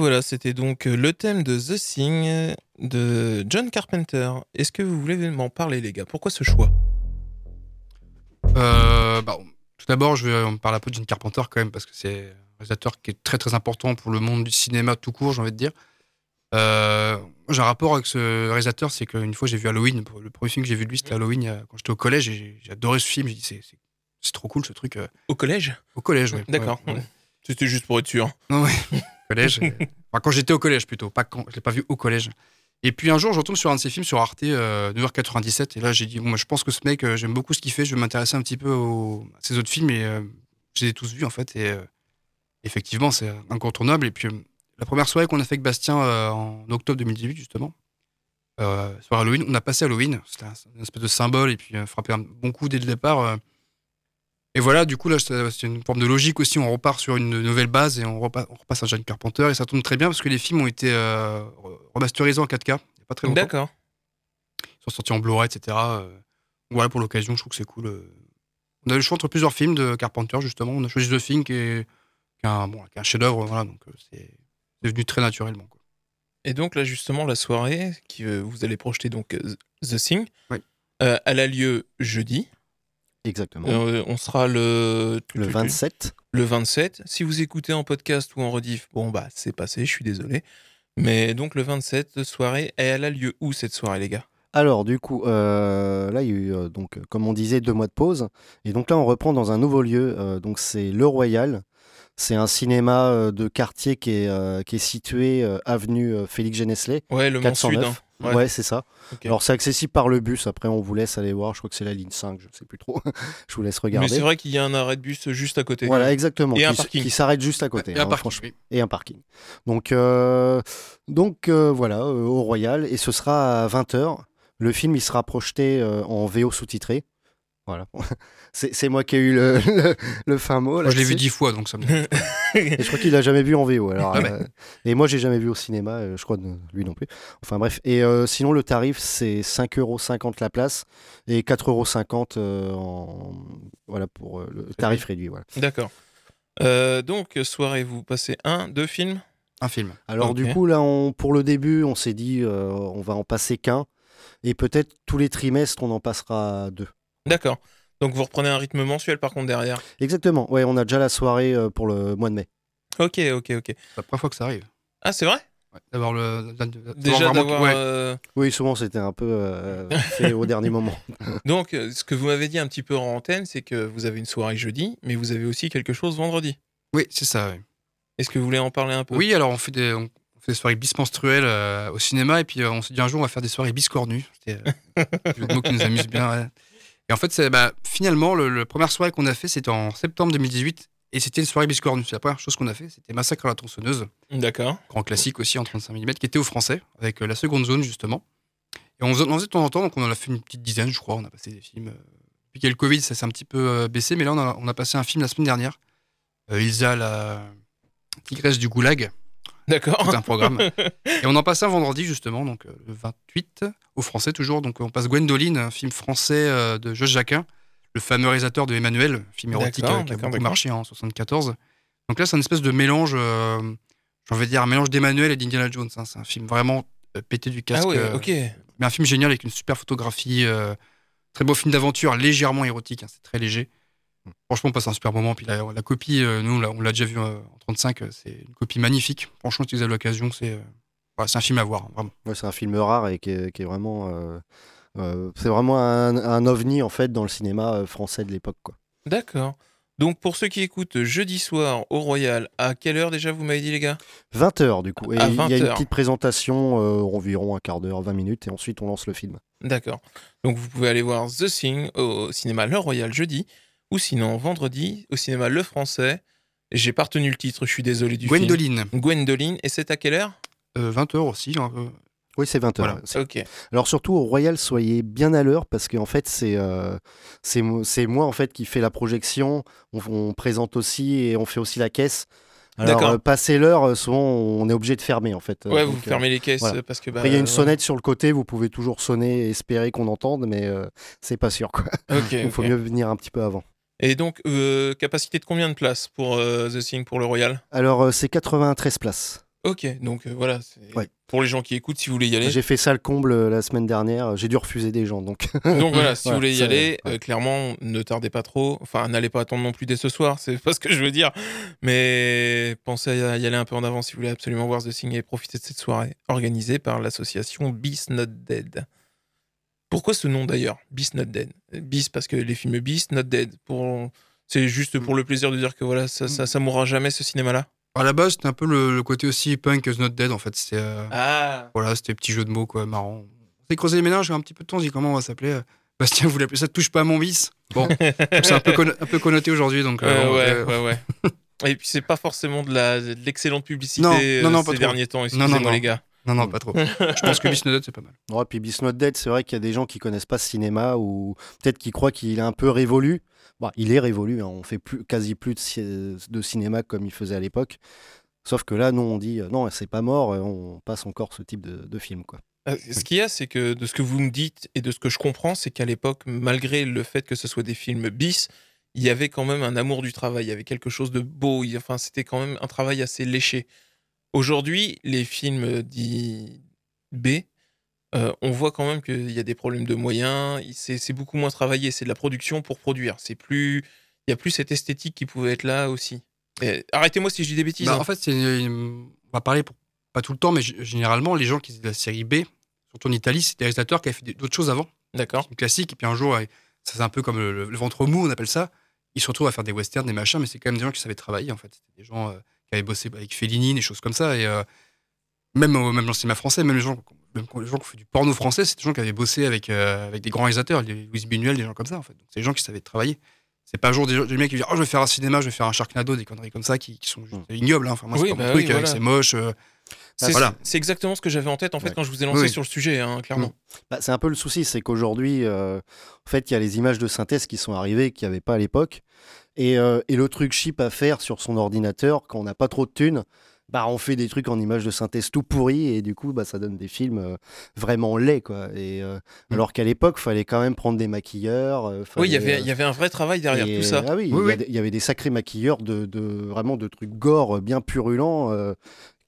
Voilà, c'était donc euh, le thème de The Thing de John Carpenter. Est-ce que vous voulez m'en parler, les gars? Pourquoi ce choix? Euh, bah, tout d'abord, je vais parler un peu de John Carpenter quand même, parce que c'est un réalisateur qui est très très important pour le monde du cinéma tout court, j'ai envie de dire. Euh, j'ai un rapport avec ce réalisateur, c'est qu'une fois j'ai vu Halloween, le premier film que j'ai vu de lui c'était Halloween quand j'étais au collège et j'ai- adoré ce film, j'ai dit c'est, c'est, c'est trop cool ce truc. Au collège? Au collège, ouais. D'accord. Ouais, ouais. C'était juste pour être sûr. Non, ouais. (laughs) collège. (laughs) enfin, quand j'étais au collège plutôt, pas quand, je l'ai pas vu au collège. Et puis un jour, je retombe sur un de ses films sur Arte, euh, 9h97, et là j'ai dit, bon, moi, je pense que ce mec, euh, j'aime beaucoup ce qu'il fait, je vais m'intéresser un petit peu aux, à ses autres films, et euh, je les ai tous vus en fait, et euh, effectivement, c'est incontournable. Et puis euh, la première soirée qu'on a fait avec Bastien en octobre 2018, justement, sur Halloween, on a passé Halloween, c'était un, une espèce de symbole, et puis frappé un bon coup dès le départ. Et voilà, du coup, là, c'est une forme de logique aussi. On repart sur une nouvelle base et on, repa- on repasse à John Carpenter. Et ça tombe très bien parce que les films ont été euh, remasterisés en 4K il n'y a pas très longtemps. D'accord. Ils sont sortis en Blu-ray, etc. Euh, Voilà, pour l'occasion, je trouve que c'est cool. euh. On a eu le choix entre plusieurs films de Carpenter, justement. On a choisi The Thing, qui est, qui est un, bon, chef-d'œuvre. Voilà, donc c'est venu très naturellement. Quoi. Et donc là, justement, la soirée qui vous allez projeter donc The Thing, Oui. euh, elle a lieu jeudi. Exactement. Euh, on sera le le 27. le 27. Si vous écoutez en podcast ou en rediff, bon bah c'est passé, je suis désolé. Mais donc le 27 soirée, elle a lieu où cette soirée, les gars? Alors du coup, euh, là il y a eu euh, donc comme on disait deux mois de pause et donc là on reprend dans un nouveau lieu. donc c'est le Royal. C'est un cinéma euh, de quartier qui est euh, qui est situé euh, avenue Félix Genesley. Ouais, le Mont Sud. 409. hein. Ouais, Ouais. c'est ça. Alors c'est accessible par le bus. Après on vous laisse aller voir. Je crois que c'est la ligne 5. Je sais plus trop. (laughs) je vous laisse Mais regarder. c'est vrai qu'il y a un arrêt de bus juste à côté. Voilà, exactement. Et un qui, parking. qui s'arrête juste à côté. Et un hein, parking, oui. Et un parking. Donc, euh, donc euh, voilà, euh, au Royal. Et ce sera à 20h. Le film, il sera projeté en VO sous-titré. Voilà. (laughs) c'est moi qui ai eu le, (laughs) le, le fin mot. Moi, je l'ai vu dix fois, donc ça me (laughs) Et je crois qu'il l'a jamais vu en VO. Alors, Ah ouais. euh, et moi, j'ai jamais vu au cinéma. euh, je crois lui non plus. Enfin bref. Et euh, sinon, le tarif, c'est 5,50€ la place et 4,50€ euh, en voilà pour le tarif réduit. Voilà. D'accord. Euh, donc soirée, vous passez un, deux films? un film. Alors du coup là, on, pour le début, on s'est dit euh, on va en passer qu'un et peut-être tous les trimestres on en passera deux. D'accord. Donc vous reprenez un rythme mensuel par contre derrière. Exactement. Ouais, on a déjà la soirée euh, pour le mois de mai. Ok, ok, ok. C'est la première fois que ça arrive. Ah c'est vrai? Ouais, d'avoir le. Déjà vraiment- d'avoir. ouais. euh, Oui, souvent c'était un peu euh, (laughs) fait au dernier moment. Donc euh, ce que vous m'avez dit un petit peu en antenne, c'est que vous avez une soirée jeudi, mais vous avez aussi quelque chose vendredi. Oui, c'est ça. ouais. Est-ce que vous voulez en parler un peu? Oui, alors on fait des, on fait des soirées bismenstruelles euh, au cinéma et puis euh, on s'est dit un jour on va faire des soirées biscornues. C'était euh, (laughs) de mots qui nous amuse bien. ouais. Et en fait, bah, finalement, le, le première soirée qu'on a fait, c'était en septembre 2018 et c'était une soirée biscornue. C'est la première chose qu'on a fait. C'était Massacre à la tronçonneuse, D'accord. grand classique aussi en 35 mm, qui était au français avec euh, la seconde zone justement. Et on faisait, on faisait de temps en temps, donc on en a fait une petite dizaine, je crois. On a passé des films. euh, Depuis qu'il y a le Covid, ça s'est un petit peu euh, baissé, mais là on a, on a passé un film la semaine dernière. Euh, Ilsa, la tigresse du goulag D'accord. tout un programme. (laughs) et on en passe un vendredi, justement, donc euh, le 28, au français toujours. Donc on passe Gwendoline, un film français euh, de Josh Jacquin, le fameux réalisateur de Emmanuel, film érotique euh, qui a beaucoup marché en 74. Donc là, c'est un espèce de mélange, euh, j'ai envie de dire, un mélange d'Emmanuel et d'Indiana Jones. hein. C'est un film vraiment pété du casque. Ah euh, ok. mais un film génial avec une super photographie, euh, très beau film d'aventure, légèrement érotique, hein, c'est très léger. Franchement, on passe un super moment. Puis la, la copie, euh, nous, on l'a- déjà vu euh, en 35, euh, c'est une copie magnifique. Franchement, si vous avez l'occasion, c'est euh, voilà, c'est un film à voir, hein, vraiment. Ouais, c'est un film rare et qui est, qui est vraiment euh, euh, c'est vraiment un, un ovni en fait dans le cinéma français de l'époque quoi. D'accord. Donc pour ceux qui écoutent jeudi soir au Royal, à quelle heure déjà vous m'avez dit les gars? 20h du coup. Et il y a une 20h. petite présentation euh, environ un quart d'heure, 20 minutes et ensuite on lance le film. D'accord. Donc vous pouvez aller voir The Thing au cinéma Le Royal jeudi, ou sinon vendredi au cinéma Le Français. J'ai pas retenu le titre, je suis désolé du film. Gwendoline, Gwendoline. Et c'est à quelle heure? Euh, 20 heures aussi. hein, euh, Oui, c'est 20h. Voilà. Ok. Alors surtout au Royal, soyez bien à l'heure parce qu'en fait c'est euh, c'est moi en fait qui fais la projection. On, on présente aussi et on fait aussi la caisse. Alors D'accord. euh, passer l'heure, euh, souvent on est obligé de fermer en fait. Euh, Ouais, donc, vous euh, fermez les caisses voilà. euh, parce que bah, Après il y a une ouais. sonnette sur le côté, vous pouvez toujours sonner et espérer qu'on entende, mais euh, c'est pas sûr quoi. Ok. (laughs) Il faut mieux venir un petit peu avant. Et donc euh, capacité de combien de places pour euh, The Thing pour le Royal? Alors euh, c'est 93 places. Ok, donc euh, voilà. Ouais. Pour les gens qui écoutent, si vous voulez y aller. J'ai fait ça le comble la semaine dernière. J'ai dû refuser des gens, donc. (laughs) Donc voilà, si Ouais, (laughs) vous voulez y aller, ouais. clairement, ne tardez pas trop. Enfin, n'allez pas attendre non plus dès ce soir, c'est pas ce que je veux dire. Mais pensez à y aller un peu en avance si vous voulez absolument voir The Thing et profiter de cette soirée organisée par l'association Beast Not Dead. Pourquoi ce nom d'ailleurs Beast Not Dead? Beast parce que les films Beast Not Dead. Pour... C'est juste pour le plaisir de dire que voilà, ça, ça, ça mourra jamais ce cinéma-là. À la base, c'était un peu le, le côté aussi punk not dead en fait. C'était euh, Ah voilà, c'était petit jeu de mots quoi, marrant. On s'est creusé les ménages, a un petit peu de temps, dit comment on va s'appeler. euh, Bastien voulait appeler ça touche pas à mon vice? Bon, (laughs) c'est un peu, un peu connoté aujourd'hui donc. euh, Euh, ouais, ouais, ouais. Et puis c'est pas forcément de l'excellente publicité Non, non, non, ces derniers temps, non, excusez-moi non. les gars. Non, non, pas trop. Je pense que Beast Not Dead, c'est pas mal. Ouais, puis Beast Not Dead, c'est vrai qu'il y a des gens qui connaissent pas ce cinéma ou peut-être qui croient qu'il est un peu révolu. Bon, il est révolu, hein, on fait plus, quasi plus de, ci- de cinéma comme il faisait à l'époque. Sauf que là, nous, on dit euh, non, c'est pas mort, euh, on passe encore ce type de, de film. Quoi. Euh, Ce qu'il y a, c'est que de ce que vous me dites et de ce que je comprends, c'est qu'à l'époque, malgré le fait que ce soit des films bis, il y avait quand même un amour du travail, il y avait quelque chose de beau, il- enfin, c'était quand même un travail assez léché. Aujourd'hui, les films dits B, euh, on voit quand même qu'il y a des problèmes de moyens, c'est c'est beaucoup moins travaillé, c'est de la production pour produire, c'est plus, il y a plus cette esthétique qui pouvait être là aussi. Arrêtez-moi si je dis des bêtises. Bah, hein. en fait, c'est une- on va parler pour pas tout le temps, mais généralement, les gens qui faisaient de la série B, surtout en Italie, c'était des réalisateurs qui avaient fait d'autres choses avant, D'accord. films classiques, et puis un jour, ça c'est un peu comme le, le ventre mou, on appelle ça. Ils se retrouvent à faire des westerns, des machins, mais c'est quand même des gens qui savaient travailler, en fait. C'était des gens euh, qui avaient bossé avec Fellini, des choses comme ça, et euh, même, au- même dans le cinéma français, même les gens, même les gens qui ont fait du porno français, c'est des gens qui avaient bossé avec, euh, avec des grands réalisateurs, les Louis Buñuel, des gens comme ça, en fait. Donc, c'est des gens qui savaient travailler. C'est pas un jour des, gens- des mecs qui disent Oh, je vais faire un cinéma, je vais faire un Sharknado, des conneries comme ça qui, qui sont juste Mm. ignobles. hein. Enfin, moi, Oui, c'est pas bah mon truc, oui, euh, voilà. c'est moche. euh, C'est voilà. c'est exactement ce que j'avais en tête en fait Ouais. quand je vous ai lancé Oui. sur le sujet, hein, clairement. Bah, c'est un peu le souci, c'est qu'aujourd'hui, euh, en fait, il y a les images de synthèse qui sont arrivées, qu'il n'y avait pas à l'époque. Et, euh, et le truc cheap à faire sur son ordinateur, quand on n'a pas trop de thunes, bah, on fait des trucs en images de synthèse tout pourris, et du coup, bah, ça donne des films euh, vraiment laids. Quoi. Et, euh, Mm. Alors qu'à l'époque, il fallait quand même prendre des maquilleurs. Oui, il y avait, il y avait un vrai travail derrière et- tout ça. Ah oui, il Oui, y oui. avait des sacrés maquilleurs de, de- vraiment de trucs gore bien purulents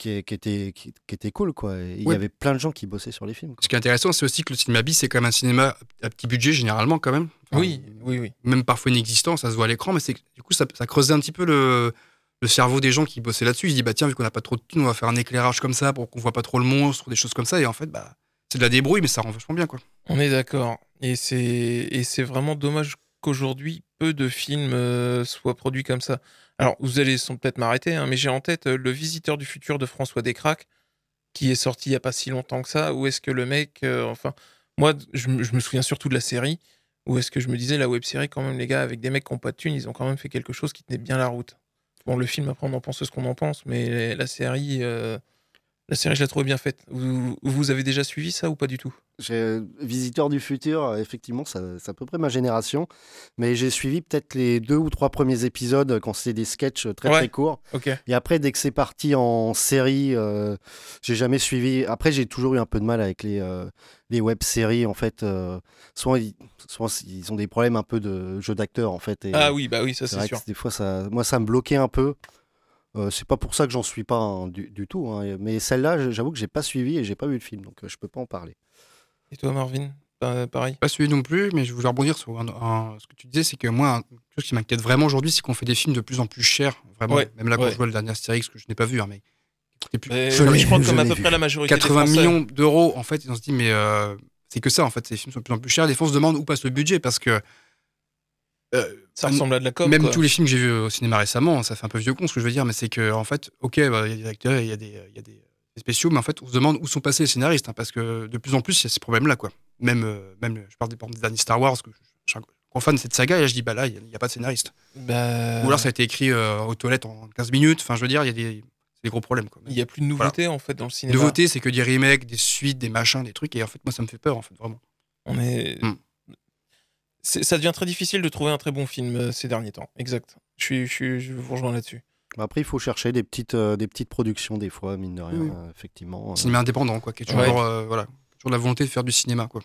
qui, qui étaient, qui, qui étaient cool. Quoi. Il y avait plein de gens qui bossaient sur les films. quoi. Ce qui est intéressant, c'est aussi que le cinéma bis, c'est quand même un cinéma à petit budget, généralement, quand même. Enfin, Oui, oui, oui. Même parfois inexistant, ça se voit à l'écran, mais c'est du coup, ça, ça creusait un petit peu le, le cerveau des gens qui bossaient là-dessus. Ils se disent, bah tiens, vu qu'on n'a pas trop de thunes, on va faire un éclairage comme ça pour qu'on voit pas trop le monstre, des choses comme ça. Et en fait, bah, c'est de la débrouille, mais ça rend vachement bien, quoi. On est d'accord. Et c'est et c'est vraiment dommage qu'aujourd'hui peu de films euh, soient produits comme ça. Alors vous allez sans peut-être m'arrêter, hein, mais j'ai en tête euh, le Visiteur du futur de François Descraques qui est sorti il y a pas si longtemps que ça. Où est-ce que le mec, euh, enfin moi je, me- je me souviens surtout de la série. Où est-ce que je me disais la web série quand même les gars avec des mecs qui n'ont pas de thunes, ils ont quand même fait quelque chose qui tenait bien la route. Bon le film après on en pense ce qu'on en pense, mais la série, euh, la série je la trouve bien faite. Vous, vous avez déjà suivi ça ou pas du tout? J'ai Visiteur du futur, euh, effectivement, c'est à peu près ma génération. Mais j'ai suivi peut-être les deux ou trois premiers épisodes quand c'était des sketchs très Ouais. très courts. Et après, dès que c'est parti en série, euh, j'ai jamais suivi. Après, j'ai toujours eu un peu de mal avec les, euh, les web-séries. En fait, euh, souvent, ils, souvent, ils ont des problèmes un peu de jeu d'acteur, en fait. Et Ah oui, bah oui, ça c'est sûr. des fois, ça, moi, ça me bloquait un peu. Euh, c'est pas pour ça que j'en suis pas hein, du, du tout. hein. Mais celle-là, j'avoue que j'ai pas suivi et j'ai pas vu le film, donc euh, je peux pas en parler. Et toi, Marvin Pa- Pareil? Pas celui non plus, mais je voulais rebondir sur un- un- ce que tu disais, c'est que moi, quelque chose qui m'inquiète vraiment aujourd'hui, c'est qu'on fait des films de plus en plus chers. Vraiment, Ouais, même là, quand ouais. je vois le dernier Astérix, que je n'ai pas vu, hein, mais. plus- Je je, vu, comme à peu vu. près la majorité 80 des Français. millions d'euros, en fait, on se dit, mais euh, c'est que ça, en fait, ces films sont de plus en plus chers. Fois, on se demande où passe le budget parce que. Euh, Ça ressemble à de la com. même quoi. tous les films que j'ai vus au cinéma récemment, ça fait un peu vieux con ce que je veux dire, mais c'est que, en fait, ok, bah, il y a des acteurs, il y a des, y a des, spéciaux, mais en fait, on se demande où sont passés les scénaristes, hein, parce que de plus en plus, il y a ces problèmes-là, quoi. Même, euh, même je parle des, des derniers Star Wars, que je, je suis un grand fan de cette saga, et là, je dis, bah là, il n'y a, pas de scénariste. Bah, Ou alors, ça a été écrit euh, aux toilettes en 15 minutes, enfin, je veux dire, il y a des, gros problèmes, quoi. il n'y a plus de nouveauté en fait dans le cinéma. Nouveauté, c'est que des remakes, des suites, des machins, des trucs, et en fait, moi, ça me fait peur, en fait, vraiment. On est... Hmm. Ça devient très difficile de trouver un très bon film euh, ces derniers temps. Exact. Je, suis, je, suis- je vous rejoins là-dessus. Après, il faut chercher des petites, euh, des petites productions, des fois, mine de rien, Oui. euh, effectivement. Cinéma indépendant, quoi, qui est toujours, euh, voilà, toujours la volonté de faire du cinéma, quoi.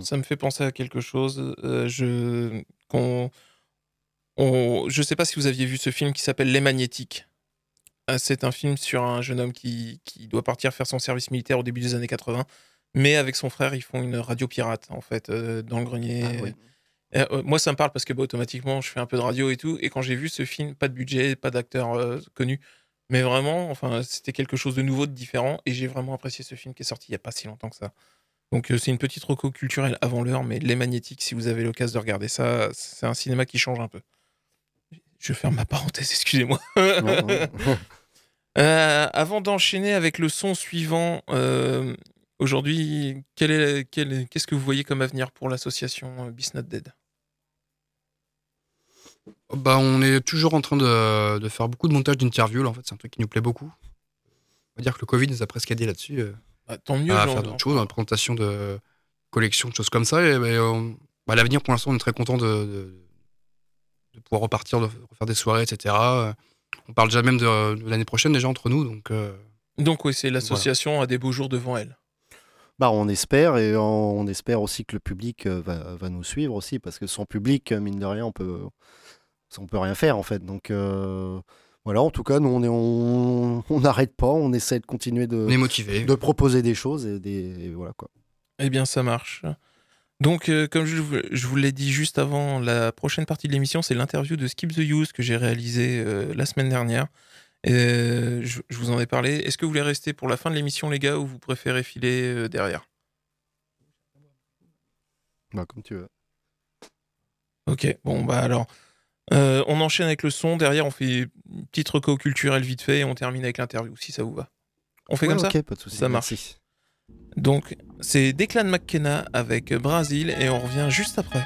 Ça me fait penser à quelque chose. euh, je qu'on on... je sais pas si vous aviez vu ce film qui s'appelle Les Magnétiques C'est un film sur un jeune homme qui, qui doit partir faire son service militaire au début des années 80. Mais avec son frère, ils font une radio pirate, en fait, euh, dans le grenier. Ah oui. Euh, euh, moi, ça me parle parce que bah, automatiquement, je fais un peu de radio et tout. Et quand j'ai vu ce film, pas de budget, pas d'acteur euh, connu, mais vraiment, enfin, c'était quelque chose de nouveau, de différent. Et j'ai vraiment apprécié ce film qui est sorti il y a pas si longtemps que ça. Donc, euh, c'est une petite reco culturelle avant l'heure, mais Les Magnétiques, si vous avez l'occasion de regarder ça, c'est un cinéma qui change un peu. Je ferme ma parenthèse, (laughs) excusez-moi. (laughs) Avant d'enchaîner avec le son suivant, aujourd'hui, qu'est-ce que vous voyez comme avenir pour l'association euh, Beast Not Dead? Bah, on est toujours en train de, de faire beaucoup de montage d'interviews. En fait, c'est un truc qui nous plaît beaucoup. On va dire que le Covid nous a presque aidé là-dessus. euh, Bah, Tant mieux. à genre, faire d'autres choses, la présentation de collections, de choses comme ça. Et, on- bah, à l'avenir, pour l'instant, on est très content de, de, de pouvoir repartir, de refaire des soirées, etc. Euh, On parle déjà même de, de l'année prochaine déjà entre nous. Donc, euh, Donc oui, c'est l'association a des beaux jours devant elle. Bah, on espère et on, espère aussi que le public euh, va, va nous suivre aussi parce que sans public, euh, mine de rien, on peut, on peut rien faire en fait. Donc euh, voilà, en tout cas, nous on est, on (laughs) on n'arrête pas, on essaie de continuer de, on est motivé. de proposer des choses et des et voilà quoi. Eh bien, ça marche. Donc, euh, comme je, vous- je vous l'ai dit juste avant, la prochaine partie de l'émission, c'est l'interview de Skip the Use que j'ai réalisé euh, la semaine dernière. Et, euh, je, je vous en ai parlé. Est-ce que vous voulez rester pour la fin de l'émission, les gars, ou vous préférez filer euh, derrière? Bah, comme tu veux. Ok, bon, bah alors, euh, on enchaîne avec le son. Derrière, on fait une petite reco culturelle vite fait et on termine avec l'interview, si ça vous va. On fait Ouais, comme ça ok, pas de souci. Ça marche. merci. Donc, c'est Declan McKenna avec Brasil et on revient juste après.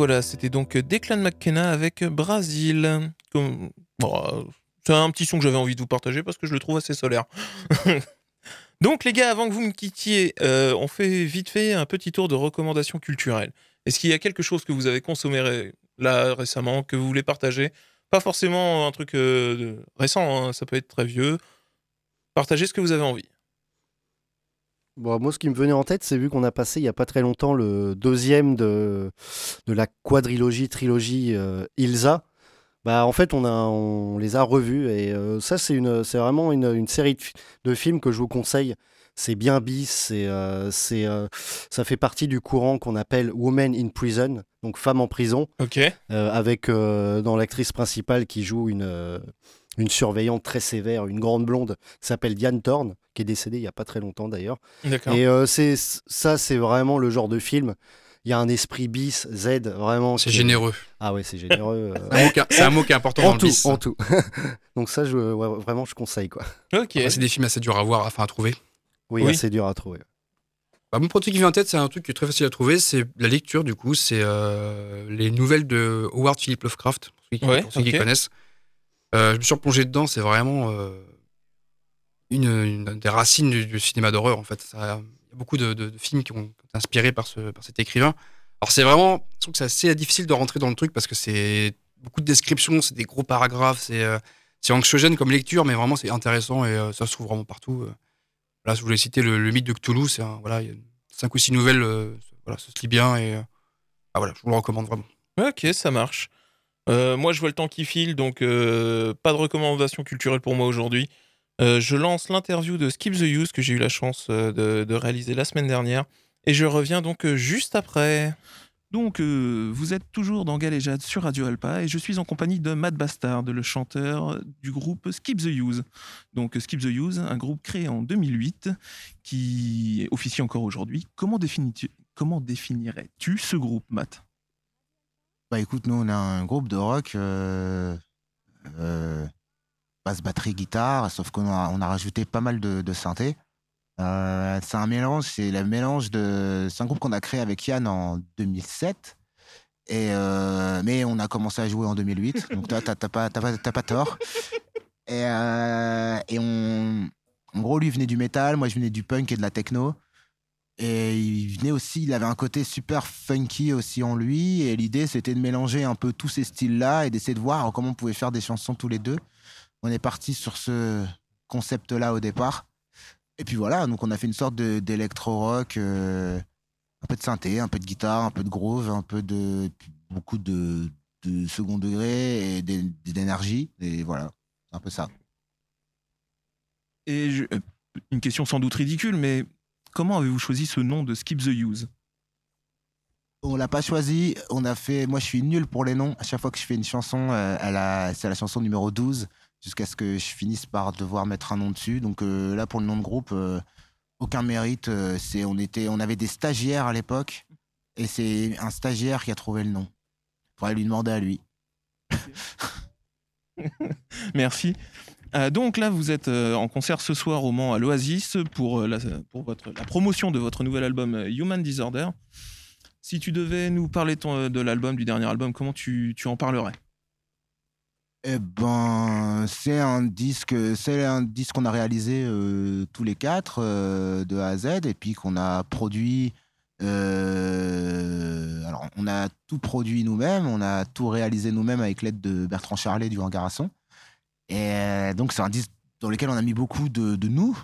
Voilà, c'était donc Declan McKenna avec Brasil. Comme... bon, euh, c'est un petit son que j'avais envie de vous partager parce que je le trouve assez solaire. (laughs) donc les gars, avant que vous me quittiez, euh, on fait vite fait un petit tour de recommandations culturelles. Est-ce qu'il y a quelque chose que vous avez consommé là récemment, que vous voulez partager? Pas forcément un truc euh, récent, hein, ça peut être très vieux. Partagez ce que vous avez envie. Bon, moi, ce qui me venait en tête, c'est vu qu'on a passé il n'y a pas très longtemps le deuxième de, de la quadrilogie, trilogie euh, Ilsa. Bah, en fait, on, a, on les a revus et euh, ça, c'est une, c'est vraiment une, une série de, fi- de films que je vous conseille. C'est bien bis, c'est, euh, c'est, euh, ça fait partie du courant qu'on appelle Women in Prison, donc femmes en prison, Ok. euh, avec dans l'actrice principale qui joue une, une surveillante très sévère, une grande blonde, qui s'appelle Diane Thorne, qui est décédée il n'y a pas très longtemps d'ailleurs. Et euh, c'est ça, c'est vraiment le genre de film. Il y a un esprit bis, Z, vraiment. C'est qui- généreux. Ah ouais, c'est généreux. euh, C'est un mot qui- est important dans en le tout, bis. en tout. (laughs) Donc ça, je, ouais, vraiment, je conseille quoi. Ok. C'est des films assez durs à voir, enfin à trouver. Oui, Oui. c'est dur à trouver. Bah, mon truc qui vient en tête, c'est un truc qui est très facile à trouver, c'est la lecture du coup, c'est euh, les nouvelles de Howard Philip Lovecraft, pour ceux qui, Ouais, pour ceux qui ok. connaissent. Euh, je me suis replongé dedans, c'est vraiment euh, une, des racines du, cinéma d'horreur en fait. Il y a beaucoup de, films qui ont été inspirés par, ce, par cet écrivain. Alors c'est vraiment, je trouve que c'est assez difficile de rentrer dans le truc parce que c'est beaucoup de descriptions, c'est des gros paragraphes, c'est euh, anxiogène comme lecture, mais vraiment c'est intéressant et ça se trouve vraiment partout. Là, je voulais citer le, mythe de Cthulhu, c'est voilà, il y a cinq ou six nouvelles, voilà, ça se lit bien et ah, voilà, je vous le recommande vraiment. Ok, ça marche. Euh, moi, je vois le temps qui file, donc euh, pas de recommandation culturelle pour moi aujourd'hui. Euh, je lance l'interview de Skip the Use que j'ai eu la chance de, réaliser la semaine dernière. Et je reviens donc juste après. Donc, vous êtes toujours dans Galéjade sur Radio Alpa et je suis en compagnie de Matt Bastard, le chanteur du groupe Skip the Use. Donc, Skip the Use, un groupe créé en 2008 qui officie encore aujourd'hui. Comment définirais-tu ce groupe, Matt? Bah écoute, nous on a un groupe de rock, euh, euh, basse, batterie, guitare, sauf qu'on a, on a rajouté pas mal de, de synthé. Euh, c'est un mélange, c'est le mélange de. C'est un groupe qu'on a créé avec Yann en 2007. Et mais on a commencé à jouer en 2008, (laughs) donc toi, t'as t'as pas, t'as pas, t'as pas tort. Et, et on, en gros, lui venait du métal, moi je venais du punk et de la techno. Et il venait aussi, il avait un côté super funky aussi en lui. Et l'idée, c'était de mélanger un peu tous ces styles-là et d'essayer de voir comment on pouvait faire des chansons tous les deux. On est parti sur ce concept-là au départ. Et puis voilà, donc on a fait une sorte d'électro-rock, euh, un peu de synthé, un peu de guitare, un peu de groove, un peu de. beaucoup de, de second degré et d'é- d'énergie. Et voilà, un peu ça. Et euh, une question sans doute ridicule, mais comment avez-vous choisi ce nom de Skip the Use? On l'a pas choisi. On a fait. Moi, je suis nul pour les noms. À chaque fois que je fais une chanson, euh, c'est la chanson numéro 12, jusqu'à ce que je finisse par devoir mettre un nom dessus. Donc euh, là, pour le nom de groupe, euh, aucun mérite. euh, c'est, on, était, on avait des stagiaires à l'époque, et c'est un stagiaire qui a trouvé le nom. Faudrait lui demander à lui. (laughs) Merci. Euh, donc là, vous êtes euh, en concert ce soir au Mans à l'Oasis pour, euh, la, promotion de votre nouvel album Human Disorder. Si tu devais nous parler de l'album, du dernier album, comment tu, en parlerais? Eh ben, c'est un disque, c'est un disque qu'on a réalisé tous les quatre de A à Z et puis qu'on a produit alors, on a tout produit nous-mêmes, on a tout réalisé nous-mêmes avec l'aide de Bertrand Charlet du Hangar à Son. Et euh, donc, c'est un disque dans lequel on a mis beaucoup de, nous.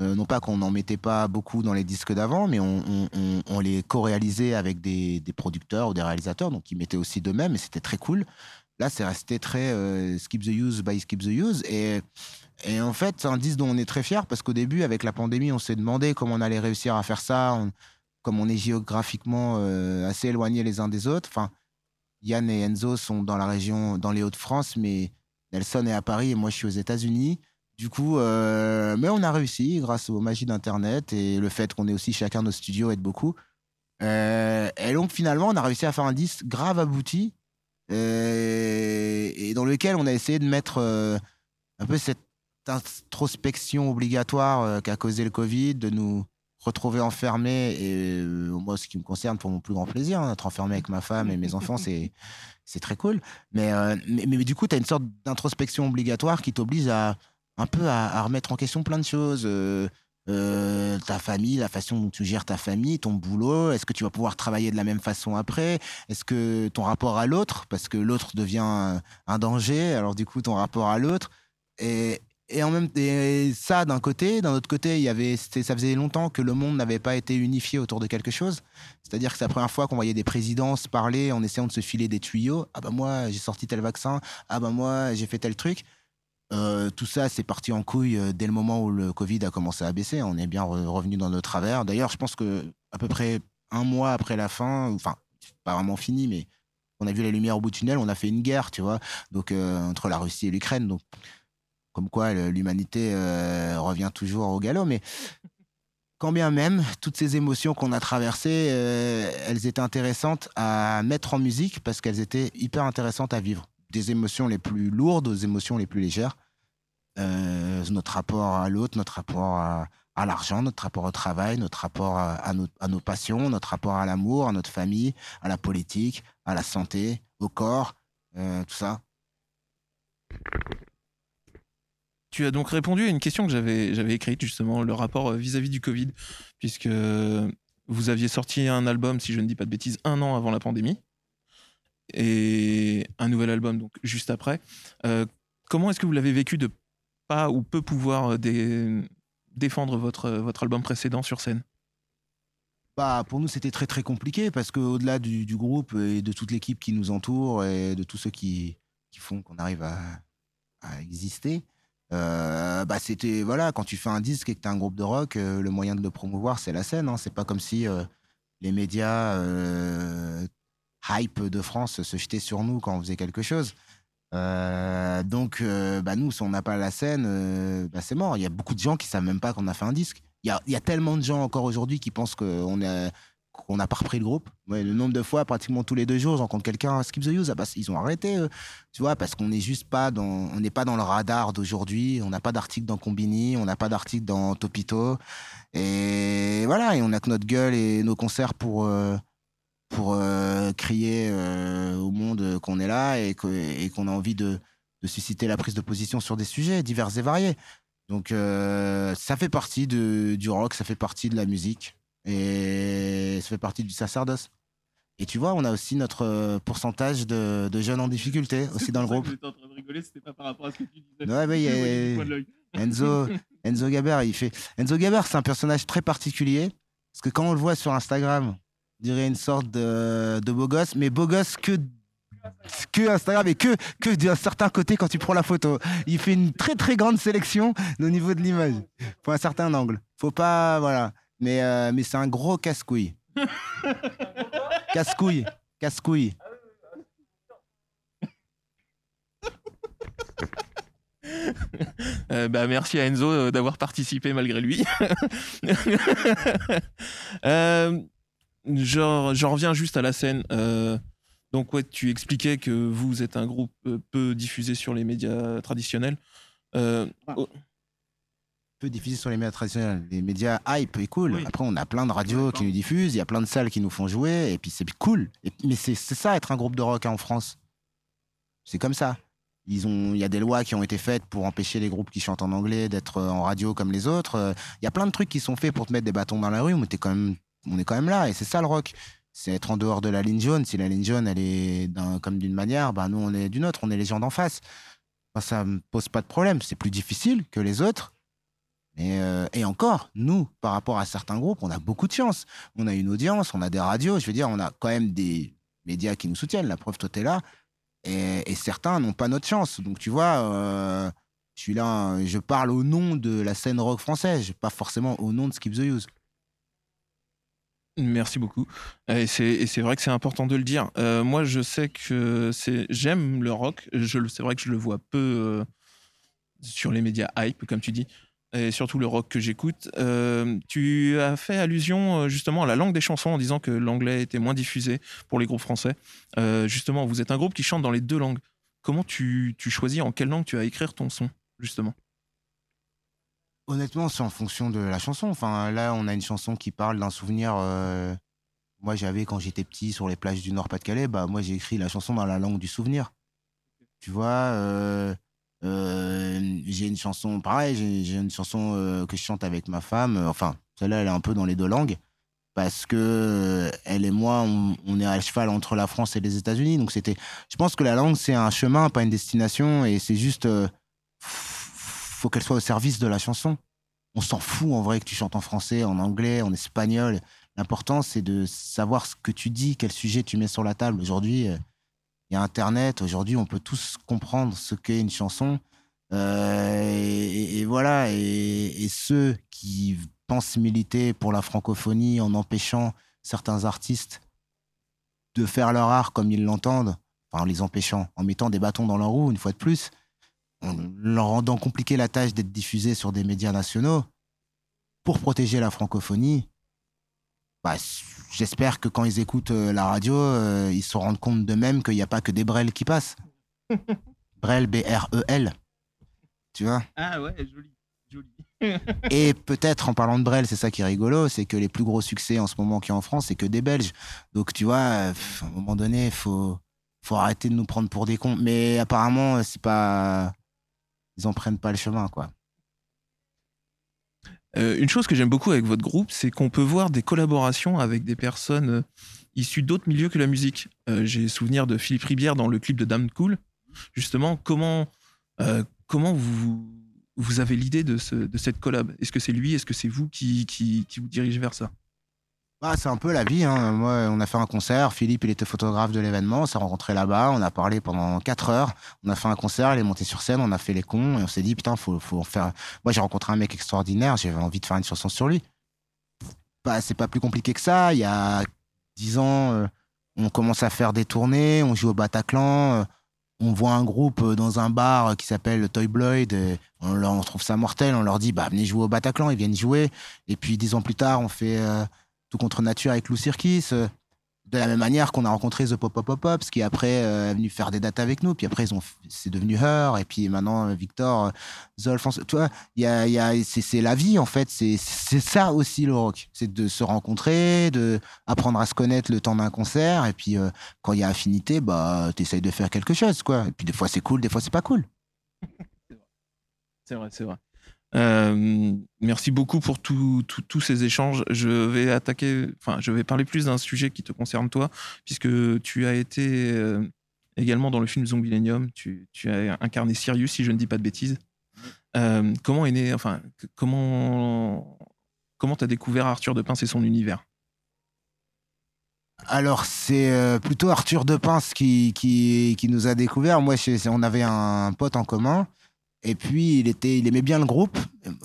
Euh, non pas qu'on n'en mettait pas beaucoup dans les disques d'avant, mais on, les co-réalisait avec des, producteurs ou des réalisateurs, donc ils mettaient aussi d'eux-mêmes et c'était très cool. Là, c'est resté très euh, Skip the Use by Skip the Use. Et, en fait, c'est un disque dont on est très fier parce qu'au début, avec la pandémie, on s'est demandé comment on allait réussir à faire ça. Comme on est géographiquement assez éloignés les uns des autres. Enfin, Yann et Enzo sont dans la région, dans les Hauts-de-France, mais Nelson est à Paris et moi je suis aux États-Unis. Du coup, euh, mais on a réussi grâce aux magies d'Internet et le fait qu'on ait aussi chacun nos studios aide beaucoup. Euh, et donc finalement, on a réussi à faire un disque grave abouti euh, et dans lequel on a essayé de mettre un peu cette introspection obligatoire qu'a causé le Covid, de nous retrouver enfermés et moi ce qui me concerne pour mon plus grand plaisir hein, être enfermé avec ma femme et mes enfants c'est c'est très cool. Mais, euh, mais mais du coup tu as une sorte d'introspection obligatoire qui t'oblige à un peu à, à remettre en question plein de choses. Euh, euh, ta famille, la façon dont tu gères ta famille, ton boulot, est-ce que tu vas pouvoir travailler de la même façon après? Est-ce que ton rapport à l'autre, parce que l'autre devient un, un danger, alors du coup ton rapport à l'autre, et, et en même et ça d'un côté, d'un autre côté, il y avait, ça faisait longtemps que le monde n'avait pas été unifié autour de quelque chose. C'est-à-dire que c'est la première fois qu'on voyait des présidents se parler en essayant de se filer des tuyaux. Ah bah moi j'ai sorti tel vaccin. Ah bah moi j'ai fait tel truc. Euh, tout ça, c'est parti en couille euh, dès le moment où le Covid a commencé à baisser. On est bien re- revenu dans nos travers. D'ailleurs, je pense que à peu près un mois après la fin, enfin, pas vraiment fini, mais on a vu la lumière au bout du tunnel. On a fait une guerre, tu vois, donc euh, entre la Russie et l'Ukraine. Comme quoi, l'humanité euh, revient toujours au galop. Mais quand bien même, toutes ces émotions qu'on a traversées, euh, elles étaient intéressantes à mettre en musique parce qu'elles étaient hyper intéressantes à vivre. Des émotions les plus lourdes aux émotions les plus légères. Euh, notre rapport à l'autre, notre rapport à, l'argent, notre rapport au travail, notre rapport à, nos, passions, notre rapport à l'amour, à notre famille, à la politique, à la santé, au corps, tout ça. Tu as donc répondu à une question que j'avais écrite justement, le rapport euh, vis-à-vis du Covid, puisque vous aviez sorti un album, si je ne dis pas de bêtises, un an avant la pandémie, et un nouvel album donc juste après. Euh, comment est-ce que vous l'avez vécu de pas ou peu pouvoir euh, dé- défendre votre, votre album précédent sur scène? Bah, pour nous, c'était très très compliqué parce qu'au-delà du, du groupe et de toute l'équipe qui nous entoure et de tous ceux qui, qui font qu'on arrive à, à exister, euh, bah, c'était voilà, quand tu fais un disque et que tu un groupe de rock, euh, le moyen de le promouvoir, c'est la scène. Hein. C'est pas comme si euh, les médias hype de France se jetaient sur nous quand on faisait quelque chose. Donc, bah, nous, si on n'a pas la scène, bah, c'est mort. Il y a beaucoup de gens qui savent même pas qu'on a fait un disque. Il y a, y a tellement de gens encore aujourd'hui qui pensent qu'on a qu'on n'a pas repris le groupe. Le nombre de fois, pratiquement tous les deux jours, je rencontre quelqu'un, Skip the Use, ah bah, ils ont arrêté, tu vois, parce qu'on n'est juste pas dans, on n'est pas dans le radar d'aujourd'hui, on n'a pas d'article dans Combini, on n'a pas d'article dans Topito, et voilà, et on a que notre gueule et nos concerts pour, euh, pour euh, crier euh, au monde qu'on est là et qu'on a envie de, susciter la prise de position sur des sujets divers et variés. Donc ça fait partie du rock, ça fait partie de la musique et ça fait partie du sacerdoce. Et tu vois, on a aussi notre euh, pourcentage de, de jeunes en difficulté (laughs) aussi dans le groupe. J'étais en train de rigoler, c'était pas par rapport à ce que tu disais. Ouais, il y a-. Enzo, (laughs) Enzo Gabert, il fait. Enzo Gabert, c'est un personnage très particulier parce que quand on le voit sur Instagram, on dirait une sorte de, de beau gosse, mais beau gosse que que Instagram et que que d'un certain côté quand tu prends la photo. Il fait une très très grande sélection au niveau de l'image pour un certain angle. Faut pas voilà, mais euh, mais c'est un gros casse-couille. (laughs) casse-couille, casse-couille. Euh, bah, merci à Enzo euh, d'avoir participé malgré lui. (laughs) Euh, j'en reviens juste à la scène. Euh, donc, ouais, tu expliquais que vous êtes un groupe peu diffusé sur les médias traditionnels. Euh, oh, peu diffusé sur les médias traditionnels. Les médias hype est cool. Oui. Après, on a plein de radios qui nous diffusent, il y a plein de salles qui nous font jouer, et puis c'est cool. Et- mais c'est ça être un groupe de rock hein, en France. C'est comme ça. Il y a des lois qui ont été faites pour empêcher les groupes qui chantent en anglais d'être euh, en radio comme les autres. Euh, Il y a plein de trucs qui sont faits pour te mettre des bâtons dans la rue, mais t'es quand même on est quand même là. Et c'est ça le rock. C'est être en dehors de la ligne jaune. Si la ligne jaune, elle est comme d'une manière, bah, nous, on est d'une autre. On est les gens d'en face. Ça me pose pas de problème. C'est plus difficile que les autres. Euh, et encore, nous, par rapport à certains groupes, on a beaucoup de chance. On a une audience, on a des radios. Je veux dire, on a quand même des médias qui nous soutiennent. La preuve, toi, t'es là. Et, certains n'ont pas notre chance. Donc, tu vois, euh, je suis là, je parle au nom de la scène rock française, pas forcément au nom de Skip the Use. Merci beaucoup. Et c'est vrai que c'est important de le dire. Euh, moi, je sais que j'aime le rock. C'est vrai que je le vois peu sur les médias hype, comme tu dis, et surtout le rock que j'écoute. Euh, tu as fait allusion euh, justement à la langue des chansons en disant que l'anglais était moins diffusé pour les groupes français. Euh, justement, vous êtes un groupe qui chante dans les deux langues. Comment tu, tu choisis en quelle langue tu vas écrire ton son, justement? Honnêtement, c'est en fonction de la chanson. Enfin, là, on a une chanson qui parle d'un souvenir. moi, j'avais quand j'étais petit sur les plages du Nord-Pas-de-Calais. Bah, moi, j'ai écrit la chanson dans la langue du souvenir. Tu vois, j'ai une chanson, pareil, j'ai une chanson euh, que je chante avec ma femme. Euh, Enfin, celle-là, elle est un peu dans les deux langues. Parce que euh, elle et moi, on, est à cheval entre la France et les États-Unis. Donc, c'était. Je pense que la langue, c'est un chemin, pas une destination. Et c'est juste. euh, faut qu'elle soit au service de la chanson. On s'en fout en vrai que tu chantes en français, en anglais, en espagnol. L'important, c'est de savoir ce que tu dis, quel sujet tu mets sur la table. Aujourd'hui, euh, il y a Internet. Aujourd'hui, on peut tous comprendre ce qu'est une chanson. Euh, et, voilà. Et, ceux qui pensent militer pour la francophonie en empêchant certains artistes de faire leur art comme ils l'entendent, en les empêchant, en mettant des bâtons dans leur roue, une fois de plus, en leur rendant compliqué la tâche d'être diffusés sur des médias nationaux pour protéger la francophonie. Bah, J'espère que quand ils écoutent euh, la radio, euh, ils se rendent compte d'eux-mêmes qu'il n'y a pas que des Brel qui passent. (laughs) Brel, B-R-E-L. Tu vois? Ah ouais, joli, joli. (laughs) Et peut-être en parlant de Brel, c'est ça qui est rigolo, c'est que les plus gros succès en ce moment qu'il y a en France, c'est que des Belges. Donc tu vois, à un moment donné, il faut, faut arrêter de nous prendre pour des cons. Mais apparemment, c'est pas. Ils en prennent pas le chemin, quoi. Euh, une chose que j'aime beaucoup avec votre groupe, c'est qu'on peut voir des collaborations avec des personnes euh, issues d'autres milieux que la musique. Euh, J'ai souvenir de Philippe Ribière dans le clip de Damn Cool. Justement, comment, euh, comment vous, vous avez l'idée de, ce- de cette collab? Est-ce que c'est lui Est-ce que c'est vous qui, qui vous dirigez vers ça? Bah, c'est un peu la vie. Hein. Moi, on a fait un concert. Philippe, il était photographe de l'événement. On s'est rencontrés là-bas. On a parlé pendant 4 heures. On a fait un concert. Il est monté sur scène. On a fait les cons. Et on s'est dit, putain, faut, faut faire. Moi, j'ai rencontré un mec extraordinaire. J'avais envie de faire une chanson sur lui. Bah, c'est pas plus compliqué que ça. Il y a 10 ans, euh, on commence à faire des tournées. On joue au Bataclan. euh, on voit un groupe euh, dans un bar qui s'appelle Toy Bloyd. on, on trouve ça mortel. On leur dit, bah, venez jouer au Bataclan. Ils viennent jouer. Et puis, dix ans plus tard, on fait. euh, tout contre nature avec Lou Sirkis. euh, de la même manière qu'on a rencontré The Pop Pop Pop Pops, qui après euh, est venu faire des dates avec nous. Puis après, ont, c'est devenu Her. Et puis maintenant, euh, Victor, Zolf. François- Tu vois, y a, y a, c'est, la vie, en fait. C'est, ça aussi le rock. C'est de se rencontrer, de apprendre à se connaître le temps d'un concert. Et puis, quand il y a affinité, bah, t'essayes de faire quelque chose, quoi. Et puis, des fois, c'est cool, des fois, c'est pas cool. C'est vrai, c'est vrai. Euh, merci beaucoup pour tous ces échanges. Je vais attaquer, enfin, je vais parler plus d'un sujet qui te concerne toi, puisque tu as été euh, également dans le film Zombilenium. Tu, tu as incarné Sirius, si je ne dis pas de bêtises. Euh, comment est né, enfin, comment comment t'as découvert Arthur de Pince et son univers? Alors, c'est plutôt Arthur Depince qui, qui, qui nous a découvert. Moi, on avait un pote en commun. Et puis, il, était, il aimait bien le groupe.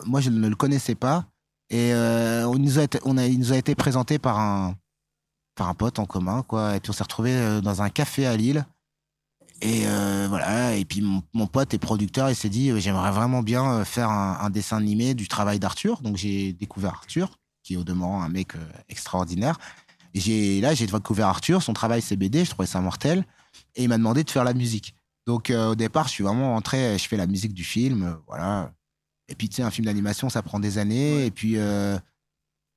Moi, je ne le connaissais pas. Et euh, on nous a été, on a, il nous a été présenté par un, par un pote en commun. Quoi. Et puis, on s'est retrouvé dans un café à Lille. Et euh, voilà. Et puis, mon, pote est producteur. Il s'est dit euh, J'aimerais vraiment bien euh, faire un, un dessin animé du travail d'Arthur. Donc, j'ai découvert Arthur, qui est au demeurant un mec euh, extraordinaire. Et là, j'ai découvert Arthur, son travail c'est BD, je trouvais ça mortel. Et il m'a demandé de faire la musique. Donc euh, au départ, je suis vraiment rentré, je fais la musique du film, euh, voilà. Et puis tu sais, un film d'animation, ça prend des années. Et puis, euh,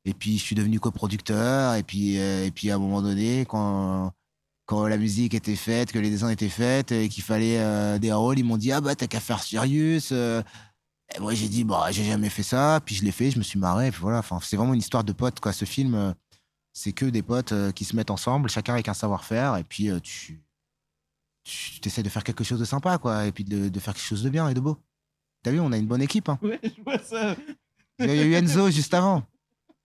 et puis je suis devenu coproducteur. Et puis, et puis à un moment donné, quand, quand la musique était faite, que les dessins étaient faits, et qu'il fallait des rôles, ils m'ont dit ah bah t'as qu'à faire Sirius. Et moi j'ai dit bah j'ai jamais fait ça. Puis je l'ai fait, je me suis marré. Et puis voilà. Enfin, c'est vraiment une histoire de pote quoi. Ce film. c'est que des potes qui se mettent ensemble, chacun avec un savoir-faire, et puis tu, tu essaies de faire quelque chose de sympa, quoi, et puis de, de faire quelque chose de bien et de beau. T'as vu, on a une bonne équipe. Hein. (laughs) Ouais, je vois ça. Il y a eu Enzo juste avant.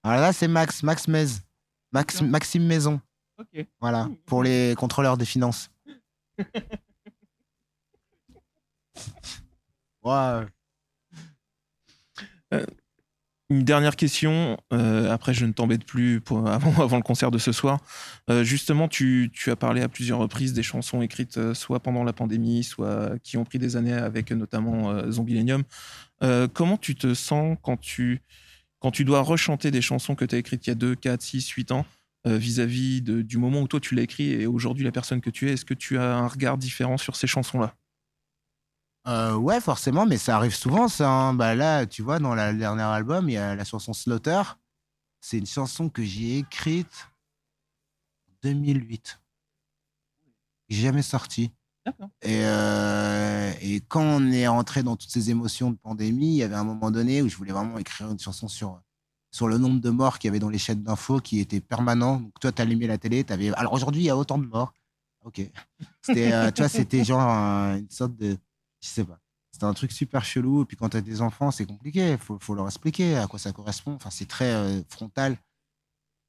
Alors là, c'est Max, Max Mez. Max. Maxime Maison, Ok. voilà, pour les contrôleurs des finances. (laughs) Ouais. Une dernière question, euh, après je ne t'embête plus (laughs) avant, le concert de ce soir. Euh, justement, tu, as parlé à plusieurs reprises des chansons écrites euh, soit pendant la pandémie, soit qui ont pris des années avec notamment euh, Zombilenium. Comment tu te sens quand tu, dois rechanter des chansons que tu as écrites il y a 2, 4, 6, 8 ans vis-à-vis de- du moment où toi tu l'as écrit et aujourd'hui la personne que tu es? Est-ce que tu as un regard différent sur ces chansons-là? Euh, ouais, forcément, mais ça arrive souvent, ça. hein. Bah là, tu vois, dans la- le dernier album, il y a la chanson Slaughter. C'est une chanson que j'ai écrite en 2008. J'ai jamais sorti. D'accord. Et, euh, et quand on est rentré dans toutes ces émotions de pandémie, il y avait un moment donné où je voulais vraiment écrire une chanson sur, sur le nombre de morts qu'il y avait dans les chaînes d'infos qui était permanent. Donc toi, tu allumais la télé, t'avais... Alors aujourd'hui, il y a autant de morts. Ok. C'était, euh, tu vois, c'était genre un- une sorte de... Je sais pas. C'était un truc super chelou. Et puis quand tu as des enfants, c'est compliqué. Il faut, faut leur expliquer à quoi ça correspond. Enfin, c'est très euh, frontal.